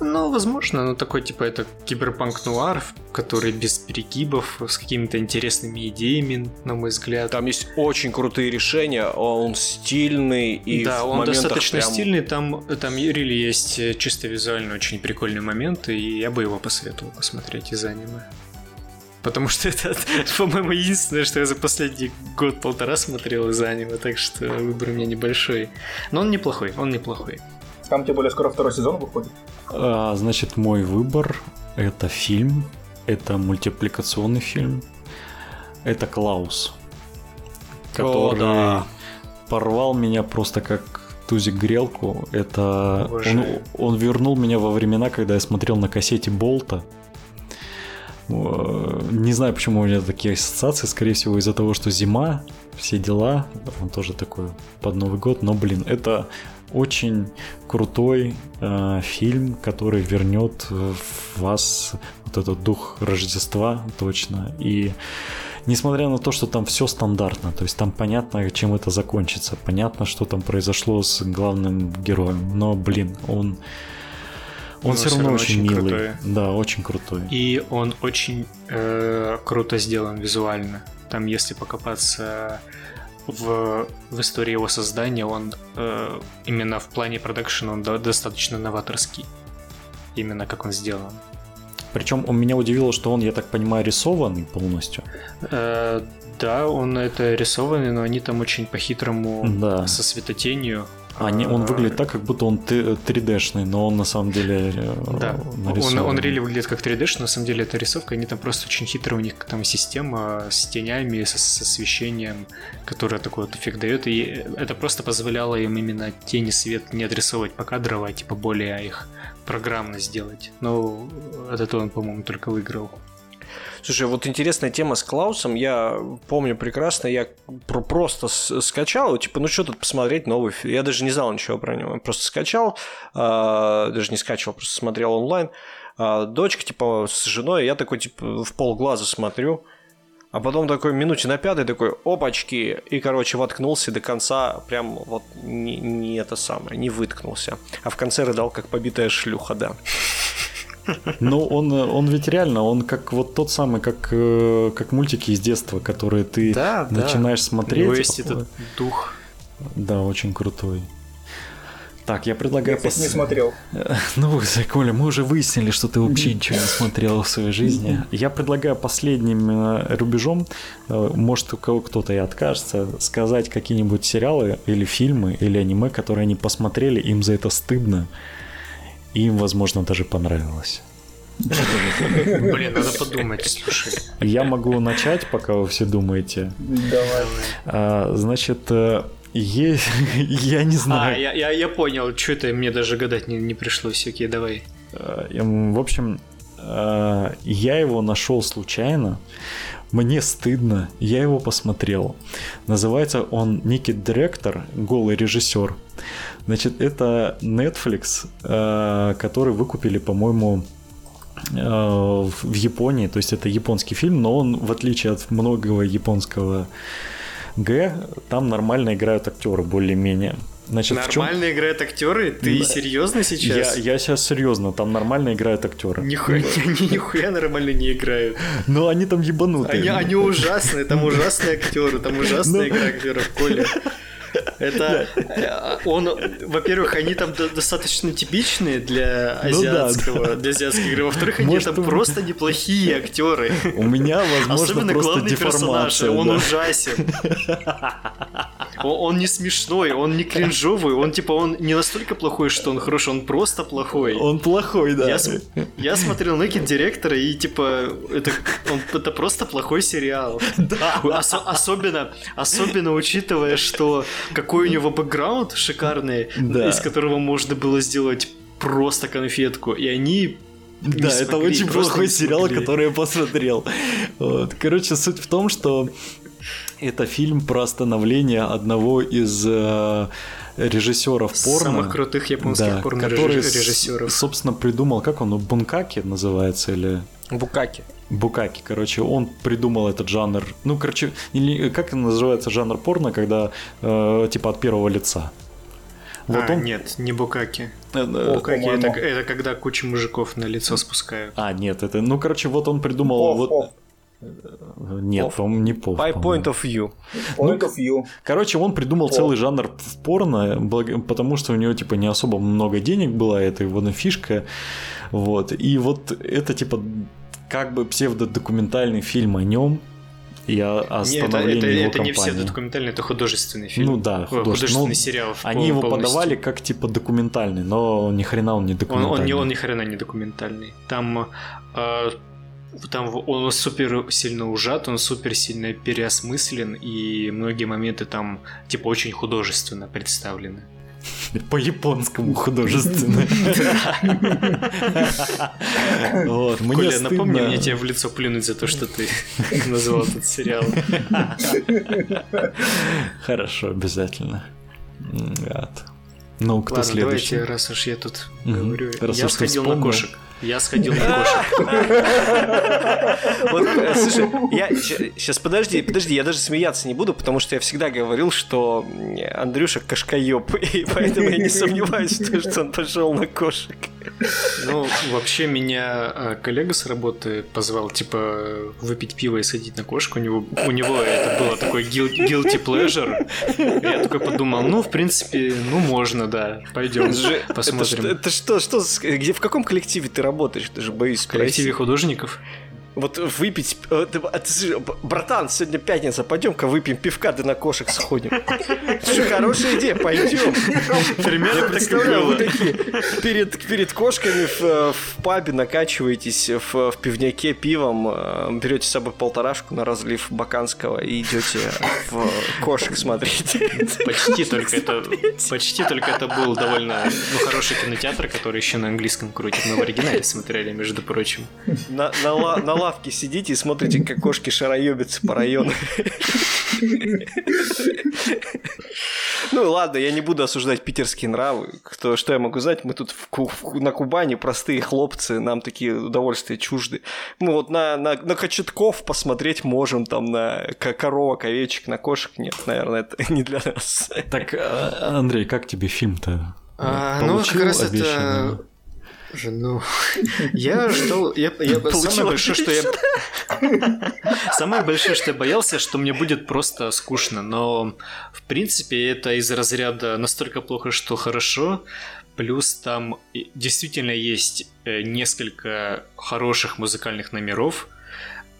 Ну, возможно, но такой, типа, это киберпанк-нуар, который без перегибов, с какими-то интересными идеями, на мой взгляд. Там есть очень крутые решения, он стильный и Да, он достаточно прям... стильный, там, там Юрили есть э, чисто визуально очень прикольный момент, и я бы его посоветовал посмотреть из аниме. Потому что это, по-моему, единственное, что я за последний год-полтора смотрел из аниме, так что выбор у меня небольшой. Но он неплохой, он неплохой. Там тем более скоро второй сезон выходит. А, значит, мой выбор это фильм, это мультипликационный фильм, это Клаус, который О, да. порвал меня просто как тузик грелку. Это он, он вернул меня во времена, когда я смотрел на кассете Болта. Не знаю, почему у меня такие ассоциации, скорее всего, из-за того, что зима, все дела, он тоже такой под Новый год, но, блин, это очень крутой э, фильм, который вернет в вас вот этот дух Рождества точно. И несмотря на то, что там все стандартно, то есть там понятно, чем это закончится, понятно, что там произошло с главным героем, но, блин, он Он Но все равно очень милый. крутой. Да, очень крутой. И он очень э, круто сделан визуально. Там, если покопаться в, в истории его создания, он э, именно в плане продакшена он до- достаточно новаторский. Именно как он сделан. Причем он меня удивило, что он, я так понимаю, рисованный полностью. Э, да, он это рисованный, но они там очень по-хитрому Да. со светотенью. Они, он выглядит так, как будто он т- 3D-шный, но он на самом деле э, Да, он, нарисован. он реально выглядит как 3D, что на самом деле это рисовка, они там просто очень хитрые, у них там система с тенями, со- с освещением, которая такой вот эффект дает, и это просто позволяло им именно тени свет не отрисовывать покадрово, а типа более их программно сделать. Но от этого он, по-моему, только выиграл. Слушай, вот интересная тема с Клаусом. Я помню прекрасно, я про- просто скачал, типа, ну что тут посмотреть новый фильм. Я даже не знал ничего про него. Просто скачал, а, даже не скачивал, просто смотрел онлайн. А, дочка, типа, с женой, я такой, типа, в полглаза смотрю. А потом такой минуте на пятой такой, опачки, и, короче, воткнулся до конца прям вот не, не это самое, не выткнулся. А в конце рыдал, как побитая шлюха, да. Ну, он, э, он ведь реально, он как вот тот самый, как, э, как мультики из детства, которые ты Да, да. начинаешь У смотреть. него есть этот дух. Да, очень крутой. Так, я предлагаю... Я, кстати, не пос- смотрел. Ну, Коля, мы уже выяснили, что ты вообще ничего не смотрел в своей жизни. Я предлагаю последним э, рубежом, может, у кого кто-то и откажется, сказать какие-нибудь сериалы или фильмы или аниме, которые они посмотрели, им за это стыдно, и им, возможно, даже понравилось. Блин, надо подумать, слушай. Я могу начать, пока вы все думаете. Давай. А, Значит, э, е- я не А, знаю. я, я, я понял, что это мне даже гадать не, не пришлось. Окей, давай. Э, эм, В общем, э, я его нашел случайно. Мне стыдно. Я его посмотрел. Называется он Никки Директор, голый режиссер. Значит, это Netflix, э, который выкупили, по-моему, э, в Японии. То есть это японский фильм, но он, в отличие от многого японского Г, там нормально играют актеры более-менее. Значит, Нормально играют актеры? Ты Да. серьезно Я, сейчас? я сейчас серьезно, там нормально играют актеры. Нихуя, они нихуя нормально не играют. Но они там ебанутые. Они, они ужасные, там ужасные актеры, там ужасная Ну. игра актеров, Коля. Это э, он, во-первых, они там до- достаточно типичные для Ну да, азиатского, для азиатской игры. Во-вторых, они там просто неплохие актеры. У меня, возможно, Особенно просто главный персонаж, деформация. он да. ужасен. Он, не смешной, он не кринжовый, он типа он не настолько плохой, что он хороший, он просто плохой. Он плохой, да. Я, я смотрел Naked директора и типа это, он, это просто плохой сериал. Ос- особенно, особенно учитывая, что какой у него бэкграунд шикарный, Да. из которого можно было сделать просто конфетку, и они не Да, это смогли, очень просто плохой сериал, который я посмотрел. Вот. Короче, суть в том, что это фильм про становление одного из э, режиссеров порно. Самых крутых японских да, порно который, собственно, придумал, как он, Бункаки называется, или Букаки. Букаки, короче, он придумал этот жанр. Ну, короче, или как называется жанр порно, когда э, типа от первого лица. Вот а, он. нет, не Букаки. э, э, Букаки это, это когда куча мужиков на лицо спускают. А, нет, это. Ну, короче, вот он придумал. Оф, вот... оф. Нет, Оф. по-моему, не пов. By point of view. Point of view. Короче, он придумал целый жанр в порно, потому что у него типа не особо много денег было, это его ну, фишка. Вот. И вот это типа как бы псевдодокументальный фильм о нем и о, о Не, это, становлении это, его это не компании. псевдодокументальный, это художественный фильм. Ну да, художественный. художественный Ну, сериал. в Они его полностью. подавали как типа документальный, но ни хрена он не Он, документальный. он, не, он ни хрена не документальный. Там, э, там он супер сильно ужат, он супер сильно переосмыслен, и многие моменты там типа очень художественно представлены. По-японскому художественно. Коля, напомни мне тебе в лицо плюнуть за то, что ты назвал этот сериал. Хорошо, обязательно. Ну, кто следующий? давайте, раз уж я тут говорю. Я сходил на кошек. Я сходил на кошек. Вот, э, слушай, я сейчас подожди, подожди, я даже смеяться не буду, потому что я всегда говорил, что Андрюша кошкоеб, и поэтому я не сомневаюсь, что он пошел на кошек. Ну, вообще меня а, коллега с работы позвал, типа, выпить пиво и сходить на кошку. У него, у него это было такой guilty pleasure. Я такой подумал, ну, в принципе, ну, можно, да. Пойдем, посмотрим. Это, это что, что, где, в каком коллективе ты работаешь? Ты же боюсь В коллективе художников. Вот выпить... Э, а братан, сегодня пятница, пойдем-ка выпьем пивка, да на кошек сходим. Что, хорошая идея, пойдем. Примерно Я представляю, вы такие перед, перед кошками в, э, в пабе накачиваетесь в, в пивняке пивом, э, берете с собой полторашку на разлив баканского и идете в кошек смотреть. Почти только это, почти только это был довольно ну, хороший кинотеатр, который еще на английском крутит. Мы в оригинале смотрели, между прочим. На, на, на лавке сидите и смотрите, как кошки шароебятся по району. Ну ладно, я не буду осуждать питерские нравы. Кто, что я могу знать? Мы тут в, в, на Кубани простые хлопцы, нам такие удовольствия чужды. Мы вот на, на, на кочетков посмотреть можем, там на коровок, овечек, на кошек. Нет, наверное, это не для нас. Так, а, Андрей, как тебе фильм-то? А, ну, как раз это ну, я ждал... Я, я, самое большое, что я... Самое большое, что я боялся, что мне будет просто скучно, но в принципе это из разряда настолько плохо, что хорошо, плюс там действительно есть э, несколько хороших музыкальных номеров,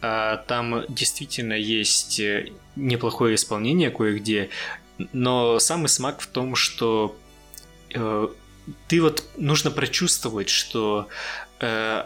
а там действительно есть э, неплохое исполнение кое-где, но самый смак в том, что э, ты вот нужно прочувствовать, что э,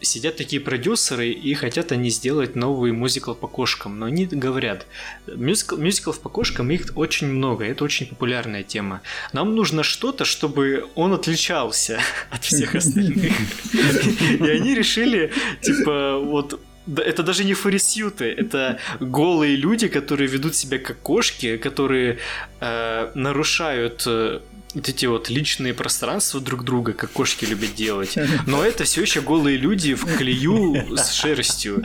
сидят такие продюсеры и хотят они сделать новый мюзикл по кошкам, но они говорят, мюзикл, мюзиклов по кошкам их очень много, это очень популярная тема. Нам нужно что-то, чтобы он отличался от всех остальных. И они решили, типа, вот это даже не фурисьюты, это голые люди, которые ведут себя как кошки, которые э, нарушают э, вот эти вот личные пространства друг друга, как кошки любят делать. Но это все еще голые люди в клею с шерстью.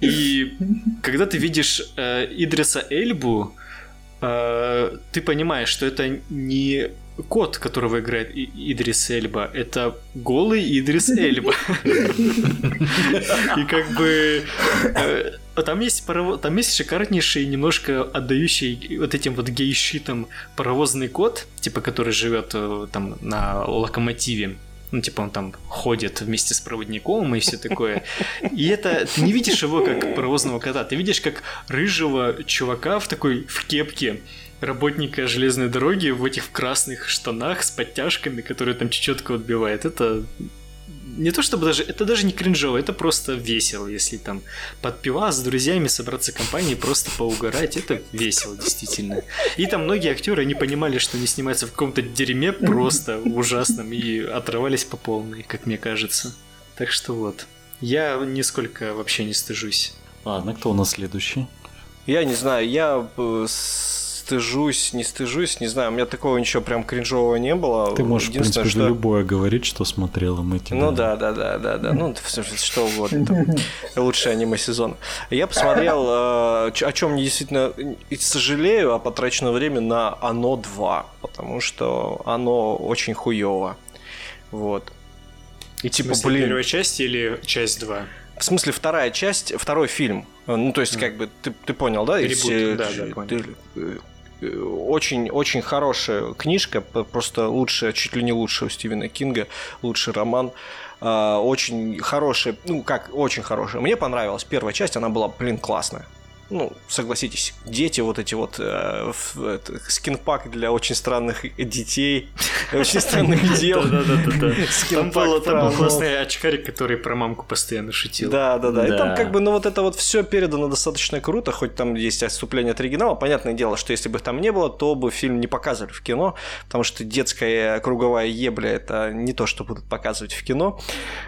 И когда ты видишь э, Идриса Эльбу, э, ты понимаешь, что это не кот, которого играет Идрис Эльба, это голый Идрис Эльба. И как бы э, там есть, парово... там есть шикарнейший, немножко отдающий вот этим вот гей-щитом паровозный кот, типа, который живет э, там на локомотиве. Ну, типа, он там ходит вместе с проводником и все такое. И это... Ты не видишь его как паровозного кота, ты видишь как рыжего чувака в такой, в кепке, работника железной дороги в этих красных штанах с подтяжками, которые там чечетку отбивает. Это не то чтобы даже, это даже не кринжово, это просто весело, если там под пива с друзьями собраться компанией, просто поугарать, это весело, действительно. И там многие актеры не понимали, что они снимаются в каком-то дерьме просто ужасном и отрывались по полной, как мне кажется. Так что вот. Я нисколько вообще не стыжусь. Ладно, кто у нас следующий? Я не знаю, я э, стыжусь, не стыжусь, не знаю, у меня такого ничего прям кринжового не было. Ты можешь, в принципе, что... любое говорить, что смотрела мы тебе. Ну да, да, да, да, да, ну что угодно. Лучшее аниме сезон. Я посмотрел, э, о чем мне действительно сожалею, о потраченном время на Оно 2, потому что оно очень хуево. Вот. И типа, блин... первая часть или часть 2? В смысле, вторая часть, второй фильм. Ну, то есть, как бы, ты, ты понял, да? Ребут, да, да, понял. Ты, э, очень-очень хорошая книжка, просто лучшая, чуть ли не лучшая у Стивена Кинга, лучший роман. А, очень хорошая, ну как, очень хорошая. Мне понравилась первая часть, она была, блин, классная ну, согласитесь, дети вот эти вот э, скинпак для очень странных детей, очень странных дел. Да-да-да. Там был классный очкарик, который про мамку постоянно шутил. Да-да-да. И там как бы, ну вот это вот все передано достаточно круто, хоть там есть отступление от оригинала. Понятное дело, что если бы их там не было, то бы фильм не показывали в кино, потому что детская круговая ебля это не то, что будут показывать в кино.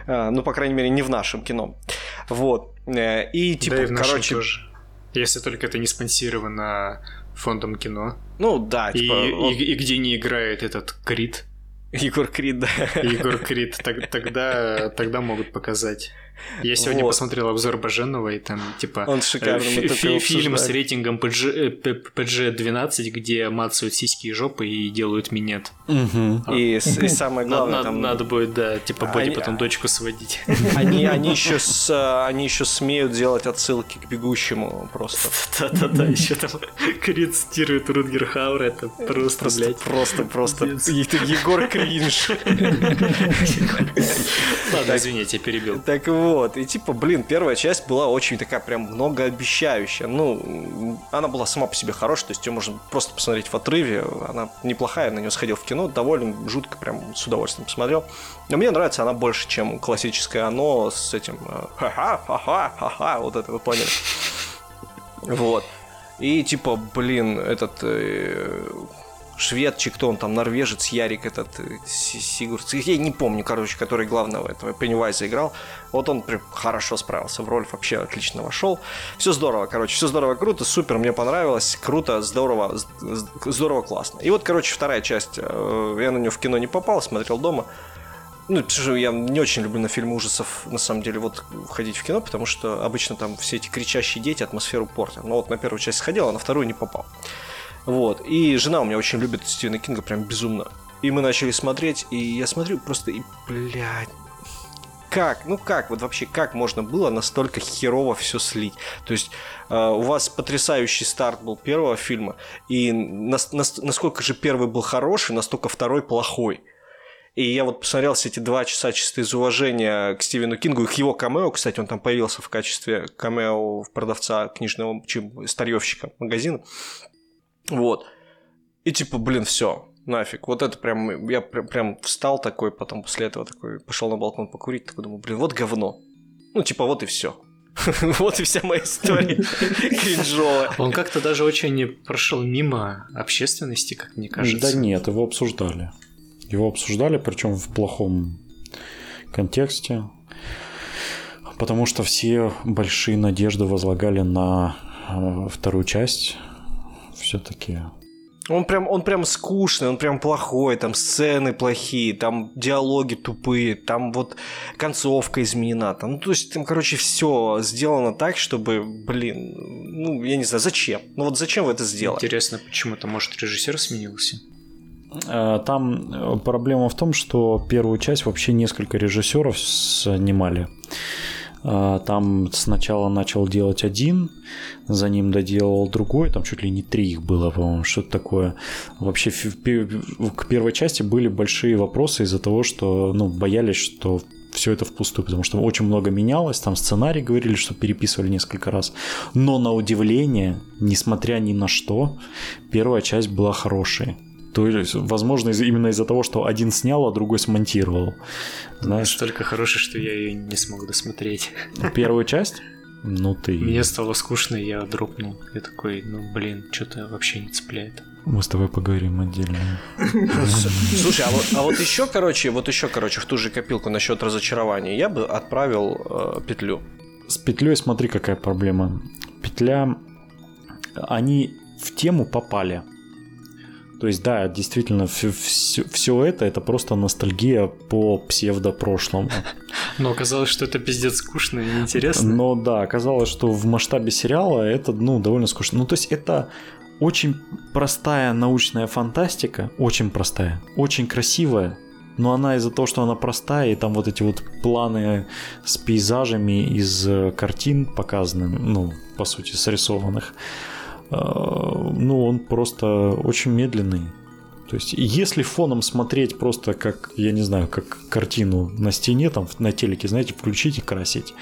Э, ну, по крайней мере, не в нашем кино. Вот. Э, и типа, да и короче... Тоже. Если только это не спонсировано фондом кино. Ну да, типа... И, он... и, и где не играет этот Крид. Егор Крид, да. Егор Крид, так, тогда, тогда могут показать. Я сегодня Вот. посмотрел обзор Баженова, и там, типа, Он фильм с рейтингом PG, э, П- PG-12, где мацают сиськи и жопы и делают минет. Мгм. И, самое главное, надо- там... надо будет, да, типа, Боди Они- потом дочку сводить. Они, они, еще с, а, они еще смеют делать отсылки к бегущему просто. Да-да-да, еще там Крид цитирует Рутгер Хауэр, это просто, Просто, блядь. просто, просто. Егор Кринж. Ладно, извини, я тебя перебил. Так вот, и типа, блин, первая часть была очень такая прям многообещающая. Ну, она была сама по себе хорошая, то есть ее можно просто посмотреть в отрыве. Она неплохая, на нее сходил в кино, довольно жутко, прям с удовольствием посмотрел. Но мне нравится она больше, чем классическое оно с этим э, ха-ха, ха-ха, ха-ха, вот это вы поняли. Вот. И типа, блин, этот э, шведчик, кто он там, норвежец, Ярик этот, э, Си- Сигурд, я не помню, короче, который главного этого Пеннивайза играл. Вот он прям хорошо справился в роль, вообще отлично вошел. Все здорово, короче, все здорово, круто, супер, мне понравилось, круто, здорово, здорово, классно. И вот, короче, вторая часть, э, я на нее в кино не попал, смотрел дома. Ну, я не очень люблю на фильмы ужасов, на самом деле, вот ходить в кино, потому что обычно там все эти кричащие дети атмосферу портят. Но вот на первую часть сходил, а на вторую не попал. Вот. И жена у меня очень любит Стивена Кинга прям безумно. И мы начали смотреть, и я смотрю просто, и, блядь, как, ну как, вот вообще, как можно было настолько херово все слить? То есть э, у вас потрясающий старт был первого фильма, и нас- нас- насколько же первый был хороший, настолько второй плохой. И я вот посмотрел все эти два часа чисто из уважения к Стивену Кингу и к его камео. Кстати, он там появился в качестве камео продавца книжного чем, старьевщика магазина. Вот. И типа, блин, все, нафиг. Вот это прям, я прям, прям встал такой, потом после этого такой пошел на балкон покурить, такой думаю, блин, вот говно. Ну, типа, вот и все. Вот и вся моя история кринжовая. Он как-то даже очень не прошел мимо общественности, как мне кажется. Да нет, его обсуждали. Его обсуждали, причем в плохом контексте. Потому что все большие надежды возлагали на э, вторую часть. Все-таки. Он прям, он прям скучный, он прям плохой, там сцены плохие, там диалоги тупые, там вот концовка изменена. Там, ну, то есть, там, короче, все сделано так, чтобы, блин, ну, я не знаю, зачем? Ну вот зачем вы это сделали? Интересно, почему-то, может, режиссер сменился? Э, Там э, проблема в том, что первую часть вообще несколько режиссеров снимали. Э, Там сначала начал делать один, за ним доделал другой, там чуть ли не три их было, по-моему, что-то такое. Вообще к первой части были большие вопросы из-за того, что ну, боялись, что все это впустую, потому что очень много менялось, там сценарий говорили, что переписывали несколько раз. Но на удивление, несмотря ни на что, первая часть была хорошей. То есть, возможно, из- именно из-за того, что один снял, а другой смонтировал. Знаешь, Настолько хороший, что я ее не смог досмотреть. первую часть? Ну ты... Мне стало скучно, я дропнул. Я такой, ну блин, что-то вообще не цепляет. Мы с тобой поговорим отдельно. Слушай, а вот, а вот еще, короче, вот еще, короче, в ту же копилку насчет разочарования я бы отправил э, петлю. С петлей смотри, какая проблема. Петля... Они в тему попали. То есть, да, действительно, все это это просто ностальгия по псевдопрошлому. Но оказалось, что это пиздец скучно и неинтересно. Но да, оказалось, что в масштабе сериала это, ну, довольно скучно. Ну, то есть это очень простая научная фантастика, очень простая, очень красивая, но она из-за того, что она простая, и там вот эти вот планы с пейзажами из э, картин показаны, ну, по сути, срисованных, ну, он просто очень медленный. То есть, если фоном смотреть просто как, я не знаю, как картину на стене, там на телеке, знаете, включить и красить,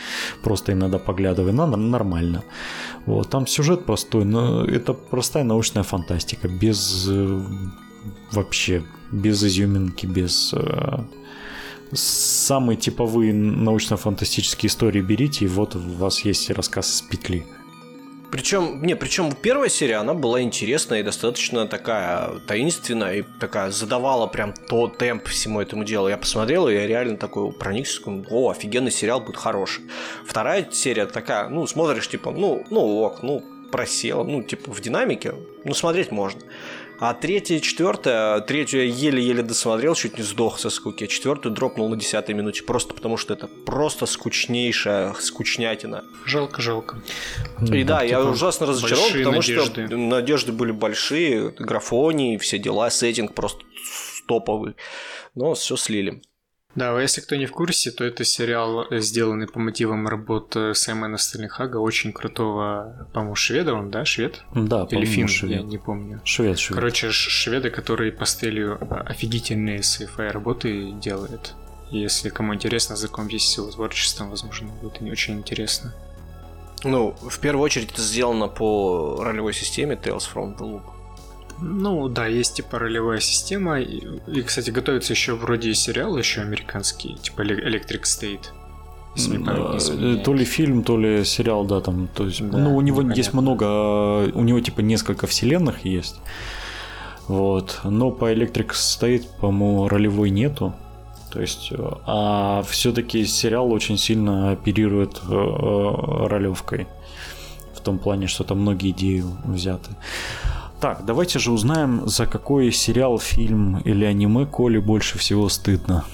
просто иногда поглядывая, на нормально. Вот, там сюжет простой, но это простая научная фантастика, без э, вообще, без изюминки, без... Э, самые типовые научно-фантастические истории берите, и вот у вас есть рассказ из петли. Причем, не, причем первая серия, она была интересная и достаточно такая таинственная, и такая задавала прям то темп всему этому делу. Я посмотрел, и я реально такой проникся, о, офигенный сериал будет хороший. Вторая серия такая, ну, смотришь, типа, ну, ну ок, ну, просела, ну, типа, в динамике, ну, смотреть можно. А третья и четвертая, третью я еле-еле досмотрел, чуть не сдох со скуки, а четвертую дропнул на десятой минуте, просто потому что это просто скучнейшая скучнятина. Жалко, жалко. И да, я типа, ужасно разочарован, потому надежды. что надежды были большие, графонии, все дела, сеттинг просто топовый. Но все слили. Да, а если кто не в курсе, то это сериал, э, сделанный по мотивам работ э, Саймона Стерлинхага, очень крутого, по-моему, шведа он, да, швед? Да, Или фин, я швед. не помню. Швед, швед. Короче, шведы, которые по стилю а, офигительные sci-fi работы делают. Если кому интересно, знакомьтесь с его творчеством, возможно, будет не очень интересно. Ну, в первую очередь это сделано по ролевой системе Tales from the Loop. Ну да, есть типа ролевая система. И, и, кстати, готовится еще вроде сериал еще американский, типа Electric State. Если не Э. То ли фильм, то ли сериал, да, там, то есть, Да, ну, у него непонятно. есть много, у него, типа, несколько вселенных есть, вот, но по Electric State, по-моему, ролевой нету, то есть, э, а все-таки сериал очень сильно оперирует э, ролевкой, в том плане, что там многие идеи взяты. Так, давайте же узнаем, за какой сериал, фильм или аниме Коле больше всего стыдно.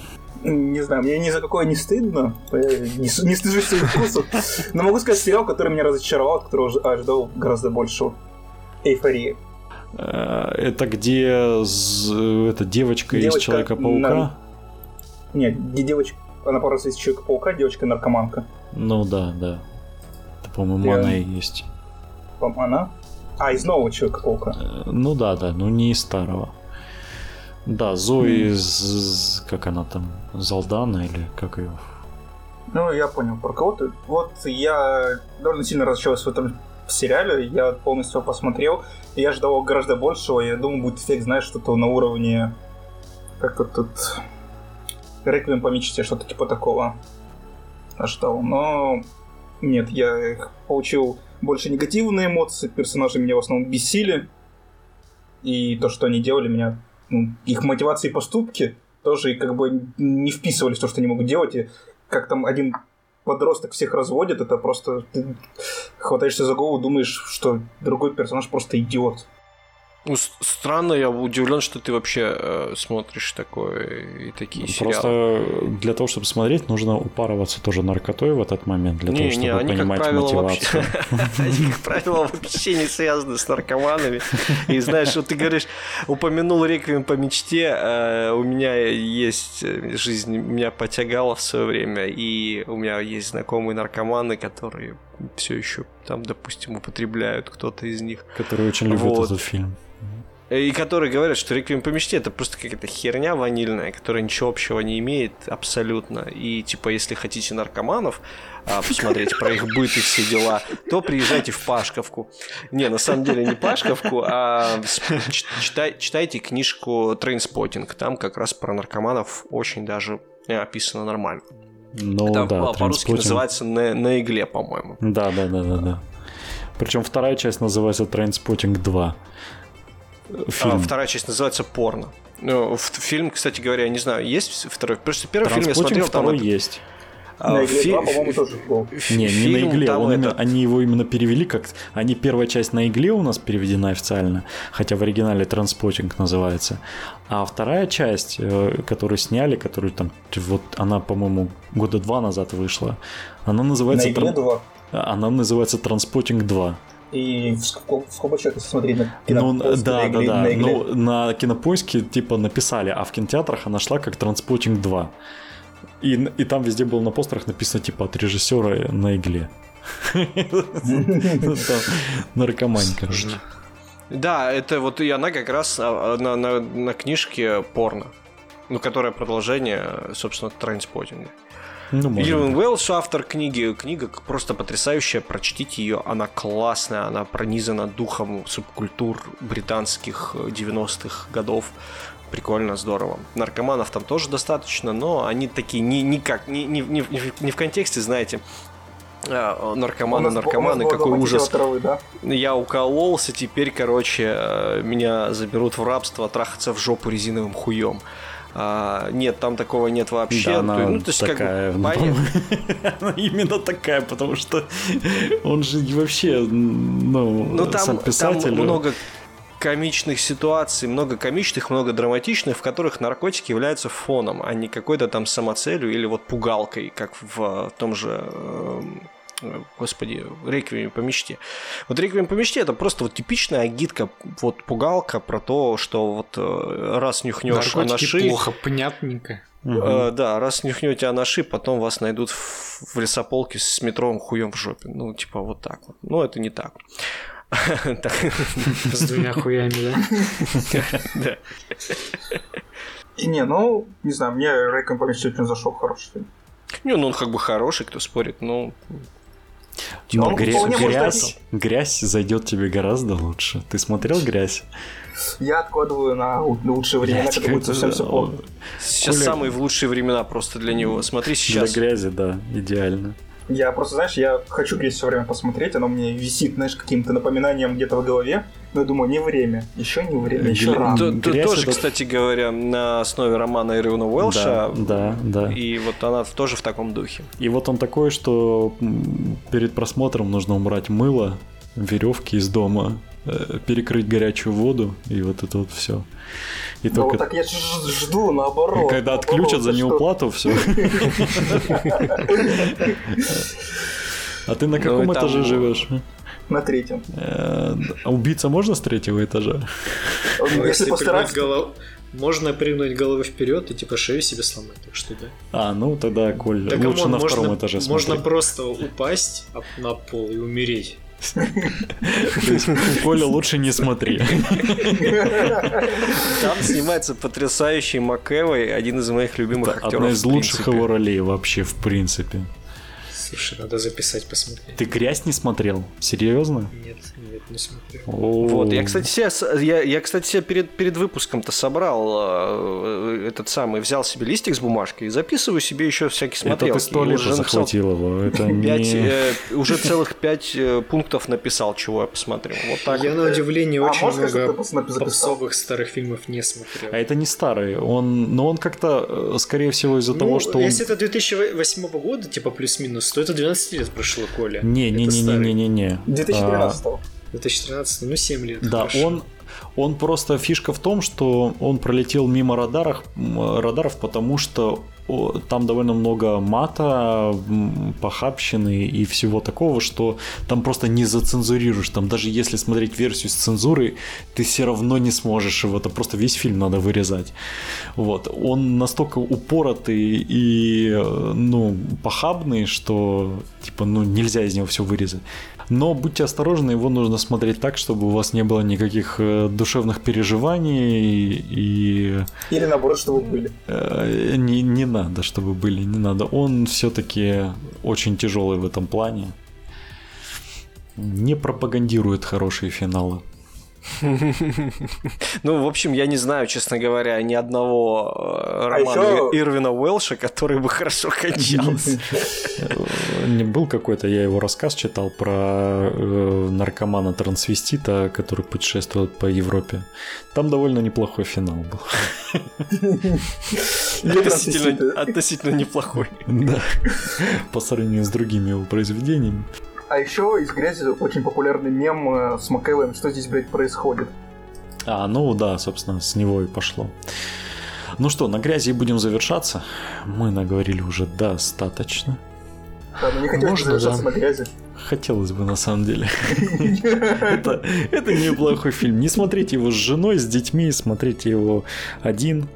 Не знаю, мне ни за какое не стыдно, не, не стыжусь своих вкусов. Но могу сказать сериал, который меня разочаровал, от которого ожидал гораздо большего. Эйфория. Э, Это где эта девочка, из Девочка Человека-паука? на- Нет, где девочка, она просто из Человека-паука, девочка-наркоманка. Ну да, да. Это, по-моему, Я- она и есть. По-моему, Она? А, из нового Человека-паука. Э, Ну да, да, ну не из старого. Да, Зои М. из... Как она там? Залдана или как ее? Ну, я понял, про кого ты. Вот я довольно сильно разочаровался в этом сериале, я полностью его посмотрел, я ждал гораздо большего, я думал, будет эффект, знаешь, что-то на уровне... Как вот тут... Реквием по мечте, что-то типа такого ожидал. Но нет, я получил больше негативные эмоции, персонажи меня в основном бесили, и то, что они делали, меня... ну, их мотивации и поступки тоже как бы не вписывались в то, что они могут делать, и как там один подросток всех разводит, это просто ты хватаешься за голову, думаешь, что другой персонаж просто идиот. Ну, странно, я удивлен, что ты вообще э, смотришь такое и такие сериалы. Просто для того, чтобы смотреть, нужно упарываться тоже наркотой в этот момент, для Не, того, не, чтобы они, как понимать правило, мотивацию. они, как правило, вообще не связаны с наркоманами. И знаешь, вот ты говоришь, упомянул реквием по мечте, э, у меня есть э, жизнь, меня потягала в свое время, и у меня есть знакомые наркоманы, которые все еще там, допустим, употребляют кто-то из них. Которые очень любят Вот. этот фильм. И которые говорят, что реквием по мечте это просто какая-то херня ванильная, которая ничего общего не имеет абсолютно. И типа, если хотите наркоманов а, посмотреть про их быт и все дела, то приезжайте в Пашковку. Не, на самом деле не Пашковку, а читай- читайте книжку Trainspotting. Там как раз про наркоманов очень даже э, описано нормально. Ну это да, по- по-русски называется на, на игле, по-моему. Да, да, да, да, да. Причем вторая часть называется Trainspotting 2. А, Фильм. вторая часть называется порно. Ну, фильм, кстати говоря, я не знаю, есть второй. Потому что первый фильм я смотрел, там второй это- есть. а, на игле фи- 2, по-моему, фи- тоже был. Не, не на игле, он именно- это- они его именно перевели как... Они первая часть на игле у нас переведена официально, хотя в оригинале Транспотинг называется. А вторая часть, э, которую сняли, которую там, вот она, по-моему, года два назад вышла, она На называется... игле тран- 2. Она называется Транспотинг 2. И в в скобочках, если смотреть на Ну, кинопоиске, да, на да, игле- да. на игле. Ну, на кинопоиске типа написали, а в кинотеатрах она шла как Транспотинг 2. И, и там везде было на постерах написано типа от режиссера на игле. Там Наркомань, короче. Да, это вот и она как раз а, на, на, на книжке порно. Ну, которая продолжение, собственно, трейнспотинга. Ну, Ирвин. Уэллс, автор книги, книга просто потрясающая, прочтите ее, она классная, она пронизана духом субкультур британских э, 90-х годов. Прикольно, здорово. Наркоманов там тоже достаточно, но они такие не, никак, не, не, не, в- не в контексте, знаете, а, наркоманы, наркоманы, какой ужас. травы, да? Я укололся, теперь, короче, э, меня заберут в рабство, трахаться в жопу резиновым хуем. А, нет, там такого нет вообще. Да, она ну, то есть, как бы, такая, ну, понятно. Она именно такая, потому что он же вообще, ну, Ну, там, сам там писатель. много комичных ситуаций, много комичных, много драматичных, в которых наркотики являются фоном, а не какой-то там самоцелью или вот пугалкой, как в том же эм, господи, Реквием по мечте. Вот Реквием по мечте это просто вот типичная агитка, вот пугалка про то, что вот э, раз нюхнешь анаши... плохо, понятненько. Угу. да, раз нюхнете анаши, потом вас найдут в, в лесополке с метровым хуем в жопе. Ну, типа вот так вот. Но это не так. С двумя хуями, да? Да. Не, ну, не знаю, мне Рейком по мечте очень зашел хороший фильм. Не, ну он как бы хороший, кто спорит, но но гря- грязь, грязь зайдет тебе гораздо лучше. Ты смотрел грязь? Я откладываю на лучшие времена, когда будет совсем все Сейчас самые лучшие времена просто для него. Смотри сейчас. Для грязи, да, идеально. Я просто, знаешь, я хочу грязь все время посмотреть, оно мне висит, знаешь, каким-то напоминанием где-то в голове, но я думаю, не время, еще не время, еще рано. Т- т- тоже, это... кстати говоря, на основе романа Ирвина Уэлша. Да, да, да. И вот она тоже в таком духе. И вот он такой, что перед просмотром нужно убрать мыло, веревки из дома, перекрыть горячую воду и вот это вот все. И ну, только... так я жду, наоборот. И когда наоборот, отключат за неуплату, все. А ты на каком этаже живешь? На третьем. Э, убийца можно с третьего этажа? Ну, если постараться... Можно прыгнуть головой вперед и типа шею себе сломать, так что да. А, ну тогда, Коль, так, лучше на втором этаже смотри. Можно просто упасть на пол и умереть. Коля, лучше не смотри. Там снимается потрясающий МакЭвой, один из моих любимых актеров. Одна из лучших его ролей вообще, в принципе. Слушай, надо записать, посмотреть. Ты грязь не смотрел? Серьезно? Нет, нет, не смотрел. Вот, я, кстати, себя, я, я, кстати, себя перед, перед выпуском-то собрал э, этот самый, взял себе листик с бумажкой и записываю себе еще всякие смотрелки. Это ты сто лет захватил его. Это 5, не... э, уже целых пять э, пунктов написал, чего я посмотрел. Вот так. Я на удивление а очень много попсовых старых фильмов не смотрел. А это не старый, он, но он как-то, э, скорее всего, из-за ну, того, что если он... это 2008 года, типа плюс-минус, то это 12 лет прошло, Коля. Не-не-не-не-не-не. 2013 -го. 2013, ну 7 лет. Да, хорошо. он он просто фишка в том, что он пролетел мимо радаров, радаров, потому что там довольно много мата, похабщины и всего такого, что там просто не зацензурируешь. Там даже если смотреть версию с цензурой, ты все равно не сможешь его. Это просто весь фильм надо вырезать. Вот. Он настолько упоротый и ну, похабный, что типа ну нельзя из него все вырезать. Но будьте осторожны, его нужно смотреть так, чтобы у вас не было никаких э, душевных переживаний и... Или наоборот, чтобы были. Э, не, не надо, чтобы были, не надо. Он все-таки очень тяжелый в этом плане. Не пропагандирует хорошие финалы. Ну, в общем, я не знаю, честно говоря, ни одного э, а романа Ирвина Уэлша, который бы хорошо кончался. Не был какой-то, я его рассказ читал про э, наркомана-трансвестита, который путешествует по Европе. Там довольно неплохой финал был. Относительно неплохой. Да, по сравнению с другими его произведениями. А еще из грязи очень популярный мем э, с Макэвоем, что здесь, блядь, происходит. А, ну да, собственно, с него и пошло. Ну что, на грязи будем завершаться. Мы наговорили уже достаточно. Да, но не хотелось Можно, завершаться да. на грязи. Хотелось бы, на самом деле. это, это неплохой фильм. Не смотрите его с женой, с детьми, смотрите его один.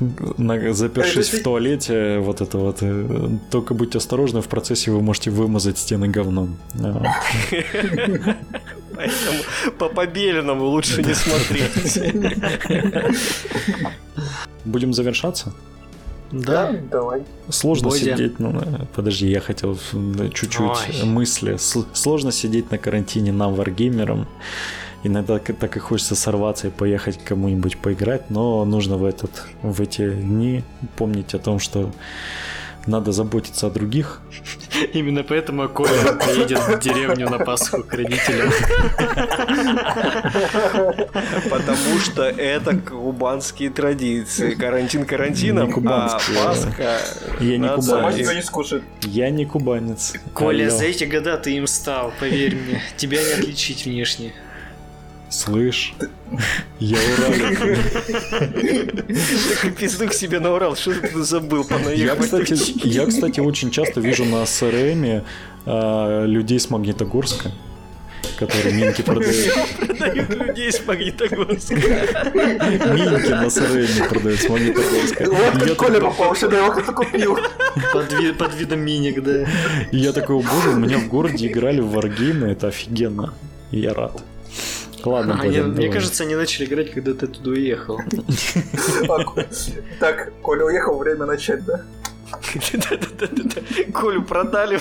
А, запершись в туалете, вот это вот. Э, только будьте осторожны, в процессе вы можете вымазать стены говном. Поэтому по побеленному лучше не смотреть. Будем завершаться? Да, давай. Сложно Бодя. сидеть, ну, э, подожди, я хотел чуть-чуть Ой. мысли. Сложно сидеть на карантине нам, варгеймерам. Иногда так и хочется сорваться и поехать кому-нибудь поиграть, но нужно в, этот, в эти дни помнить о том, что надо заботиться о других. Именно поэтому Коля приедет в деревню на Пасху к родителям. Потому что это кубанские традиции. Карантин карантином, а Пасха... Я не кубанец. не скушает. Я не кубанец. Коля, за эти года ты им стал, поверь мне. Тебя не отличить внешне. Слышь, я Урал. Так пизду к себе на Урал, что ты забыл Я, понаехать? кстати, я, кстати, очень часто вижу на СРМе а, людей с Магнитогорска, которые минки продают. Продают людей с Магнитогорска. Минки на СРМе продают с Магнитогорска. Вот Я как Коля попал, что я его купил. Под, ви- под видом миник, да. И я такой, «О, боже, у меня в городе играли в варгеймы, это офигенно. И я рад. Ладно, А, Бодя, мне кажется, они начали играть, когда ты туда уехал. Так, Коля уехал, время начать, да? Колю продали,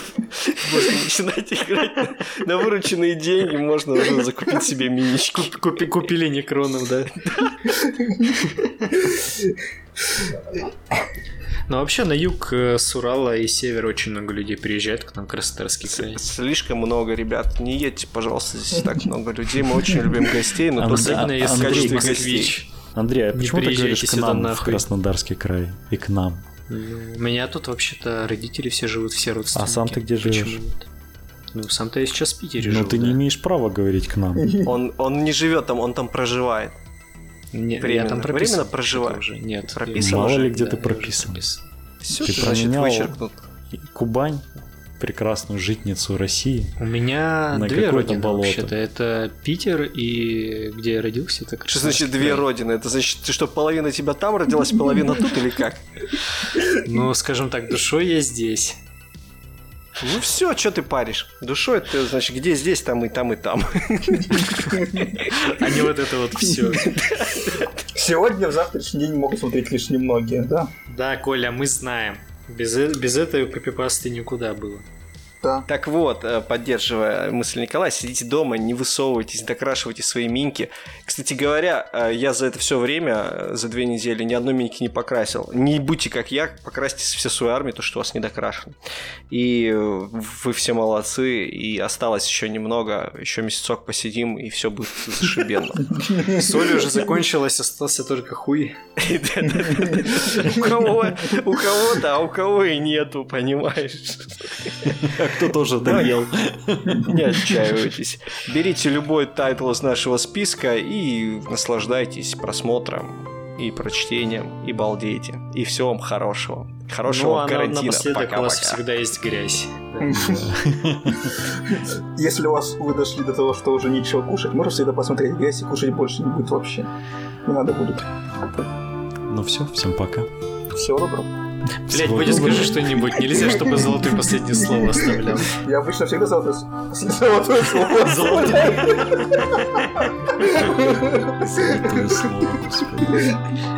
можно начинать играть на- вырученные деньги, можно уже закупить себе минички. Купи- купили некронов, да. Но вообще на юг э, с Урала и север очень много людей приезжает к нам, в Краснодарский край. Слишком много, ребят. Не едьте, пожалуйста, здесь так много людей. Мы очень любим гостей, но А, только Особенно А, если в Андрей, ты качестве гостей. Андрей, а почему ты говоришь к нам в. Краснодарский край и к нам? Ну, у меня тут вообще-то родители все живут, все родственники. А сам ты где живешь? Ну, сам-то я сейчас в Питере Но живу, ты да. не имеешь права говорить к нам. Он, он не живет там, он там проживает. Не, Временно. я там прописан Временно проживаю. уже. Нет. Прописан Мало уже? ли где Да, ты уже прописан. Все, Ты значит, променял- вычеркнут. Кубань, прекрасную житницу России. У меня На две родины болото. вообще-то. Это Питер и где я родился, это Что значит две родины? Это значит, ты что, половина тебя там родилась, половина тут или как? Ну, скажем так, душой я здесь. Ну все, что ты паришь? Душой это значит, где здесь, там и там, и там. А не вот это вот все. Сегодня, в завтрашний день могут смотреть лишь немногие, да? Да, Коля, мы знаем. Без, э- без этой копипасты никуда было. Да. Так вот, э, поддерживая мысль Николая, сидите дома, не высовывайтесь, докрашивайте свои минки. Кстати говоря, э, я за это все время, э, за две недели, ни одной минки не покрасил. Не будьте как я, покрасьте всю свою армию, то, что у вас не докрашено. И вы все молодцы, и осталось еще немного, еще месяцок посидим, и все будет зашибенно. Соль уже закончилась, остался только хуй. У кого-то, а у кого и нету, понимаешь? Кто тоже доел? Не отчаивайтесь. Берите любой тайтл из нашего списка и наслаждайтесь просмотром и прочтением, и балдейте. И всего вам хорошего. Хорошего Ну, а на- карантина. напоследок у вас Пока-пока. всегда есть грязь. Если у вас вы дошли до того, что уже нечего кушать, можно всегда посмотреть грязь и кушать больше не будет вообще. Не надо будет. Ну все, всем пока. Всего доброго. Блять, доброго. скажи что-нибудь. Нельзя, чтобы золотое последнее слово оставлял. Я обычно всегда золотое, золотое слово. Золотое. Золотое слово, господи.